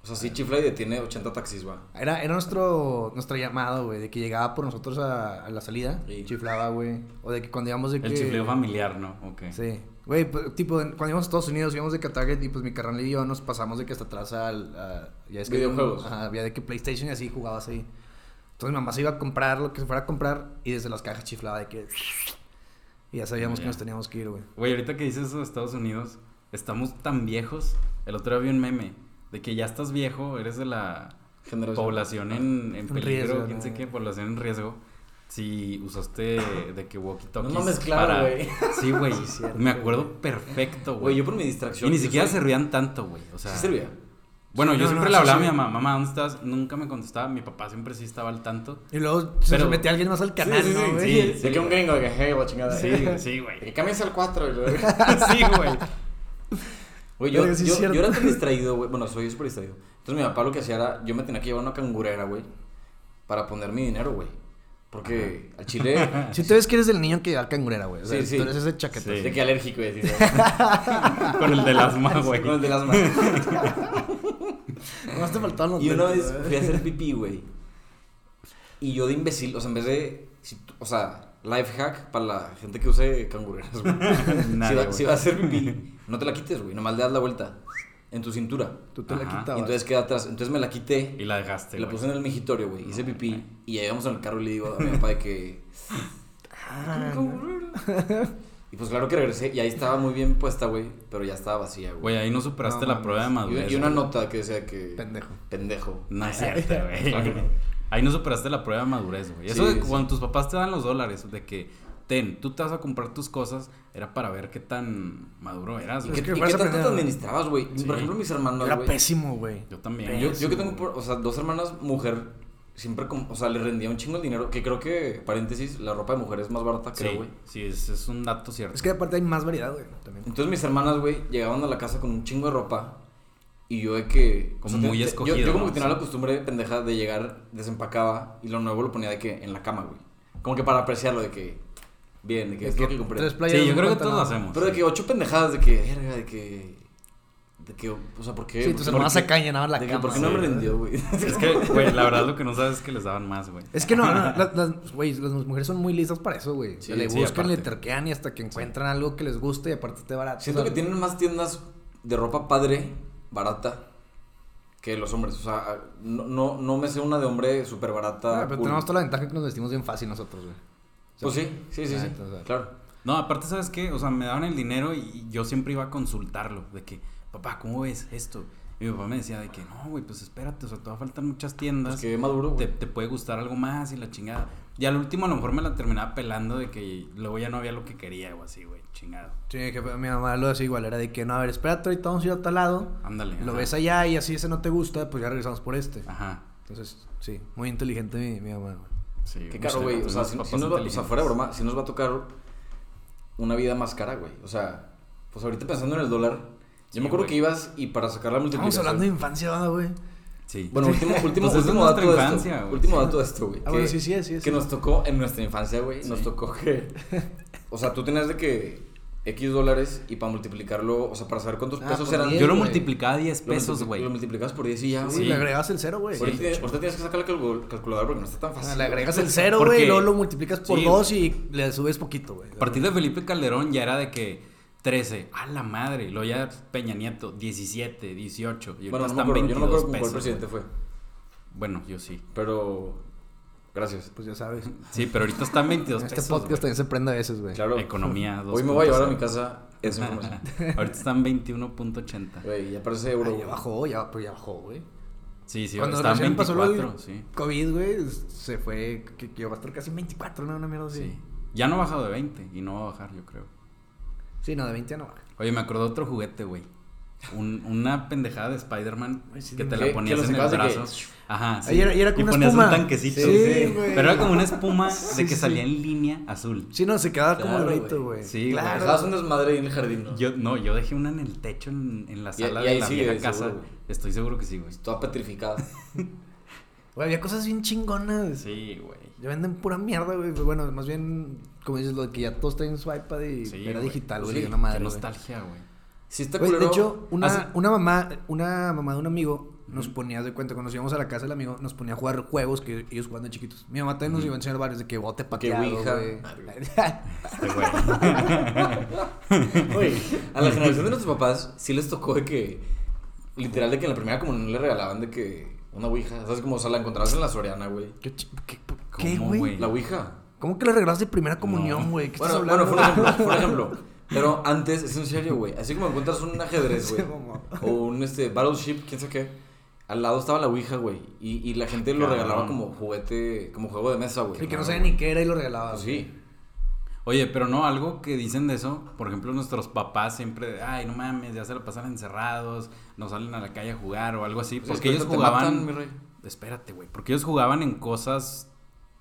O sea, sí chifla y detiene 80 taxis, va. Era, era nuestro, nuestro llamado, güey, de que llegaba por nosotros a, a la salida, Sí. chiflaba, güey. O de que cuando íbamos de que... El chifleo familiar, ¿no? Ok. Sí. Güey, pues, tipo, cuando íbamos a Estados Unidos, íbamos de que a Target y pues mi carnal y yo nos pasamos de que hasta atrás al... a- ya es que Videojuegos. Ajá, había de que PlayStation y así jugabas ahí. Entonces mi mamá se iba a comprar lo que se fuera a comprar y desde las cajas chiflaba de que... Y ya sabíamos Ya. que nos teníamos que ir, güey. Güey, ahorita que dices eso de Estados Unidos, estamos tan viejos. El otro día vi un meme de que ya estás viejo, eres de la Generación. población en, en En peligro, riesgo, quién ¿no? sé qué, población en riesgo. Si usaste de que walkie-talkies No mames, claro, para- güey. Sí, güey. Sí, cierto, me acuerdo güey. perfecto, Güey, güey. yo por mi distracción. Y ni siquiera soy- se rían tanto, güey. O sea, Sí servía. Bueno, Sí, yo no, siempre no, le sí, hablaba a sí. mi mamá, mamá, ¿dónde estás? Nunca me contestaba. Mi papá siempre sí estaba al tanto. Y luego se Pero- metía alguien más al canal, sí, ¿no, sí, güey? sí. De que un gringo, de que, hey, la chingada. Sí, sí, güey. Que cambies al 4. sí, güey. Güey, yo, sí yo, yo era tan distraído, güey. Bueno, soy súper distraído. Entonces mi papá lo que hacía era, yo me tenía que llevar una cangurera, güey, para poner mi dinero, güey. Porque al chile, Si tú ves que eres del niño que da cangurera, güey. O sea, Sí, sí. Tú eres ese chaqueta. Sí. de que alérgico, ¿sabes? Con el del asma, güey. Con el de las manos. Nomás te faltaban los Y una vez fui a hacer pipí, güey. Y yo de imbécil, o sea, en vez de, si o sea, life hack para la gente que use cangureras, güey. si, va, si va a hacer pipí, no te la quites, güey. Nomás le das la vuelta en tu cintura. Tú te la Ajá. Y quitabas. entonces queda atrás. Entonces me la quité. Y la dejaste, la puse en el migitorio, güey. Hice pipí. Y ya íbamos en el carro y le digo a mi papá de que. Ah. Y pues claro que regresé y ahí estaba muy bien puesta, güey, pero ya estaba vacía, güey. Güey, ahí no superaste No la prueba de Y, madurez. y una nota que decía que... Pendejo. Pendejo. No es cierto, güey. Claro no. Ahí no superaste la prueba de madurez, güey. Eso Sí, de sí. cuando tus papás te dan los dólares, de que, ten, tú te vas a comprar tus cosas, era para ver qué tan maduro eras, ¿Y güey. qué, que y qué tanto te administrabas, güey? Sí. Por ejemplo, mis hermanos, Era güey. pésimo, güey. Yo también. Yo, yo que tengo, por- o sea, dos hermanas mujer, siempre, como, o sea, le rendía un chingo el dinero, que creo que, paréntesis, la ropa de mujer es más barata, creo, güey. sí, es, es un dato cierto. Es que aparte hay más variedad, güey. También. Entonces mis hermanas, güey, llegaban a la casa con un chingo de ropa y yo de que... o Como sea, muy te- escogido, Yo, yo como ¿no? que tenía la costumbre pendeja de llegar, desempacaba y lo nuevo lo ponía de que en la cama, güey. Como que para apreciarlo, de que... Bien, de que Es es lo que que compré. tres playeras, Sí, yo creo que todos lo hacemos. Pero de sí. que ocho pendejadas, de que, verga, de que... De que, o sea, ¿por qué? Sí, ¿Por tus hermanas se cañonaban la de que, cama. ¿Por qué no me güey. rindió, güey? Es que, güey, la verdad lo que no sabes es que les daban más, güey. Es que no, no, las, las- güey, las mujeres son muy listas para eso, güey. Sí, le sí, buscan, le aparte. terquean y hasta que encuentran algo que les guste y aparte esté barato. Siento sea, que tienen más tiendas de ropa padre, barata, que los hombres. O sea, no, no, no me sé una de hombre súper barata. ah, pero cool. tenemos toda la ventaja que nos vestimos bien fácil nosotros, güey. Pues sí, sí, sí, Ah, sí. entonces, Claro. No, aparte, ¿sabes qué? O sea, me daban el dinero y yo siempre iba a consultarlo. De que, papá, ¿cómo ves esto? Y mi papá me decía de que, no, güey, pues espérate, o sea, te va a faltar muchas tiendas. Pues que maduro, te, te puede gustar algo más y la chingada. Y al último a lo mejor me la terminaba pelando de que luego ya no había lo que quería o así, güey, chingado. Sí, que mi mamá lo hacía igual, era de que no, a ver, espérate, ahorita vamos a ir a tal lado. Ándale. Lo ajá. ves allá y así ese no te gusta, pues ya regresamos por este. Ajá. Entonces, sí, muy inteligente mi, mi mamá, güey. Sí, Qué caro, güey. O sea, si, si nos va, o sea, fuera de broma, si nos va a tocar una vida más cara, güey. O sea, pues ahorita pensando en el dólar, Sí, yo me acuerdo güey. que ibas y para sacar la Estamos multiplicación. hablando de infancia, ¿verdad, güey. Sí. Bueno, último, último, Pues dato de infancia, esto. güey. Último dato de esto, güey. Ah, bueno, sí, sí, sí. Que sí. nos tocó en nuestra infancia, güey. Nos tocó que. O sea, tú tenías de que. X dólares y para multiplicarlo, o sea, para saber cuántos Ah, pesos eran. Yo lo multiplicaba 10 lo pesos, multipli- güey. Lo multiplicabas por 10 y ya, Sí, güey. le agregas el cero, güey. Sí. tienes- ahorita tienes que sacar la calcul- calculadora porque no está tan fácil. O sea, le agregas el cero, Porque- güey, y luego lo multiplicas por Sí, dos y le subes poquito, güey. A partir de Felipe Calderón ya era de que 13, a la madre, luego ya Peña Nieto, 17, 18, y Bueno, no me están acuerdo, yo no me acuerdo 22 con cuál pesos. presidente fue. Bueno, yo sí. Pero. Gracias. Pues ya sabes. Sí, pero ahorita están 22 Este pesos. podcast güey. también se prende a veces, güey. Claro. Economía Hoy me voy a llevar a mi 2.0. casa esa información. ahorita están 21.80. Güey, ya parece euro. Ay, ya bajó, ya, pues ya bajó, güey. Sí, sí, Cuando pasó lo 24, del sí. COVID, güey, se fue, que, que va a estar casi en 24, ¿no? Una mierda así. Sí. Ya no ha bajado de 20 y no va a bajar, yo creo. Sí, no, de 20 ya no baja. Oye, me acordé de otro juguete, güey. Un- una pendejada de Spider-Man sí, que te la ponías en el de que- brazo. Ajá, sí. Ahí era- y era como una ponías espuma. un tanquecito. Sí. Pero era como una espuma Sí, de que sí. salía en línea azul. Sí, no, se quedaba como Claro, el grito, güey. Sí, claro. Dejabas un desmadre ahí en el jardín, ¿no? Yo, no, yo dejé una en el techo en, en la Y- sala y de la sigue, vieja casa. Estoy seguro que sí, güey. Toda petrificada. Güey, había cosas bien chingonas. Sí, güey. Ya venden pura mierda, güey. Bueno, más bien, como dices, lo de que ya todo está en su iPad y Sí, era digital, güey. sí, una madre. Qué nostalgia, güey. Sí, está Güey, de hecho, una, Hace- una mamá, una mamá de un amigo nos ponía de cuenta, cuando nos íbamos a la casa del amigo, nos ponía a jugar juegos que ellos jugaban de chiquitos. Mi mamá también nos iba a enseñar varios de que bote pateado, güey. Este güey. Güey, a la generación de nuestros papás sí les tocó de que. Literal, de que en la primera comunión le regalaban de que. Una ouija. ¿Sabes? Como, o sea, la encontrabas en la Soriana, güey. ¿Qué, qué, ¿Cómo, qué, güey? La ouija. ¿Cómo que le regalaste primera comunión, No. güey? ¿Qué Bueno, estás bueno, hablando? fue un ejemplo, fue un ejemplo. Pero antes, es en serio, güey. Así como encuentras un ajedrez, güey. o un este, Battleship, quién sabe qué. Al lado estaba la ouija, güey. Y, y la gente lo Cabrón. regalaba como juguete, como juego de mesa, güey. Y que no sabía ni qué era y lo regalaba. Pues sí. Oye, pero no, algo que dicen de eso, por ejemplo, nuestros papás siempre, ay, no mames, ya se lo pasan encerrados, no salen a la calle a jugar o algo así, Pues es porque que ellos te jugaban, matan, mi rey. espérate, güey, porque ellos jugaban en cosas,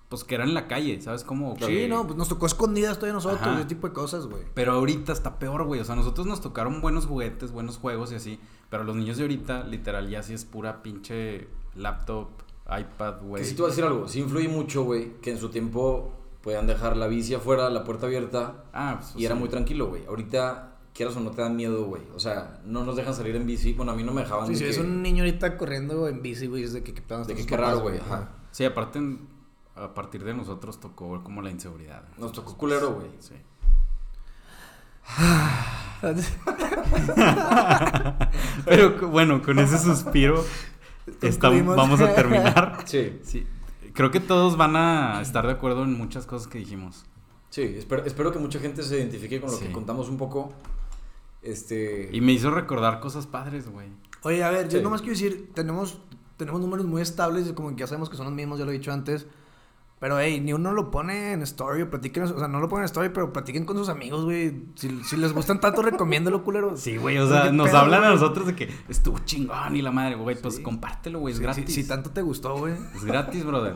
pues que eran en la calle, ¿sabes cómo? Sí, Que- no, pues nos tocó escondidas todavía nosotros, Ajá. ese tipo de cosas, güey. Pero ahorita está peor, güey, o sea, nosotros nos tocaron buenos juguetes, buenos juegos y así, pero los niños de ahorita, literal, ya sí es pura pinche laptop, iPad, güey. Que sí te voy a decir algo. Sí influye mucho, güey, que en su tiempo podían dejar la bici afuera, la puerta abierta. Ah, pues, Y era muy tranquilo, güey. Ahorita, quieras o no, te dan miedo, güey. O sea, no nos dejan salir en bici. Bueno, a mí no me dejaban Sí, de si que... es un niño ahorita corriendo en bici, güey, es de que qué pedo De que qué raro, güey. Ajá. Sí, aparte, en- a partir de nosotros tocó como la inseguridad. Nos tocó culero, güey. Sí. Pero bueno, con ese suspiro estamos, vamos a terminar. Sí. Sí. Creo que todos van a estar de acuerdo en muchas cosas que dijimos. Sí, espero, espero que mucha gente se identifique con lo Sí. que contamos un poco. Este. Y me hizo recordar cosas padres, güey. Oye, a ver, yo Sí. nomás quiero decir, tenemos, tenemos números muy estables, como que ya sabemos que son los mismos, ya lo he dicho antes. Pero, hey, ni uno lo pone en story o platiquen, o sea, no lo ponen en story, pero platiquen con sus amigos, güey. Si, si les gustan tanto, recomiéndalo, culero. Sí, güey, o sea, ¿Qué nos pedo, hablan a nosotros de que estuvo chingón y la madre, güey, pues Sí. compártelo, güey, es gratis. Si, si tanto te gustó, güey. Es gratis, brother.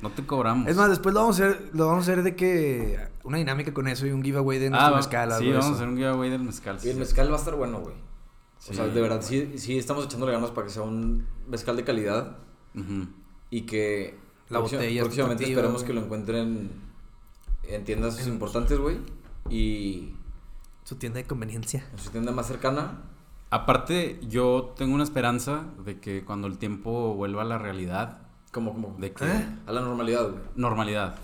No te cobramos. Es más, después lo vamos a hacer, lo vamos a hacer de que una dinámica con eso y un giveaway de nuestro ah, mezcal. sí, vamos a hacer un giveaway del mezcal. Y el mezcal va a estar bueno, güey. Sí. O sea, de verdad, sí, sí estamos echándole ganas para que sea un mezcal de calidad Ujú. y que La próxima- botella próximamente esperemos güey. que lo encuentren en tiendas En- importantes, güey. Y Su tienda de conveniencia. en su tienda más cercana. Aparte, yo tengo una esperanza de que cuando el tiempo vuelva a la realidad, Como, como. de que ¿Eh? A la normalidad, güey. normalidad.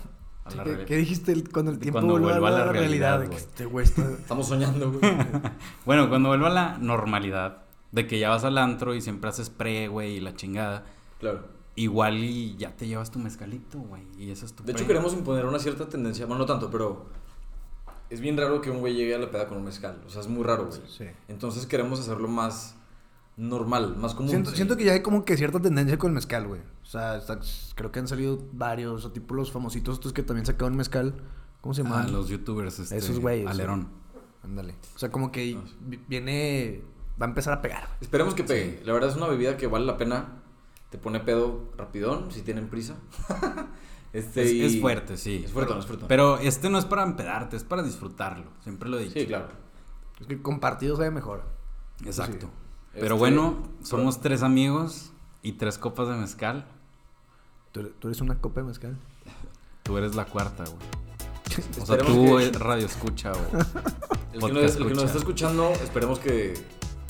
A la ¿Qué, qué dijiste el- cuando el De tiempo cuando vuelva vuelva a la, realidad? de que güey. este güey está... Estamos soñando, güey. Bueno, cuando vuelva a la normalidad, de que ya vas al antro y siempre haces pre, güey, y la chingada, claro. Igual y ya te llevas tu mezcalito, güey, y eso es tu De hecho, queremos imponer una cierta tendencia. Bueno, no tanto, pero. Es bien raro que un güey llegue a la peda con un mezcal. O sea, es muy raro, güey. Sí. Entonces queremos hacerlo más normal, más común. Siento, Sí. siento que ya hay como que cierta tendencia con el mezcal, güey. O sea, está- creo que han salido varios, o tipo los famositos estos que también sacaron mezcal. ¿Cómo se Ah, llaman? los youtubers, este, Esos güeyes. Alerón. Ándale. O sea, como que Ah, sí. viene... Va a empezar a pegar. Esperemos que pegue. La verdad es una bebida que vale la pena. Te pone pedo rapidón, si tienen prisa. este, Es, y- es fuerte, sí. Es fuerte, es fuerte. Pero este no es para empedarte, es para disfrutarlo. Siempre lo he dicho. Sí, claro. Es que compartido sabe mejor. Exacto. Sí. Pero Este, bueno, somos tres amigos y tres copas de mezcal. ¿Tú, eres- tú eres una copa de mezcal. Tú eres la cuarta, güey. O sea, tú que- eh, radio escucha, o El que, nos, podcast el que nos está escuchando, esperemos que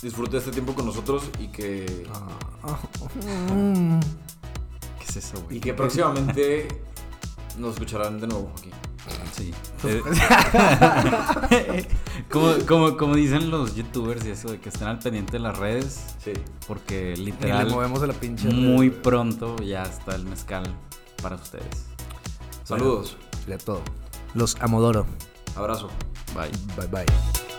disfrute este tiempo con nosotros y que, Ah. ¿Qué es eso, güey? y que próximamente nos escucharán de nuevo aquí. Sí. Eh, como, como, como dicen los youtubers y eso, de que estén al pendiente de las redes, Sí. porque Ni le literal, movemos de la pinche. muy red. pronto ya está el mezcal para ustedes. Saludos. Sería todo. Los amodoro. Abrazo. Bye. Bye bye.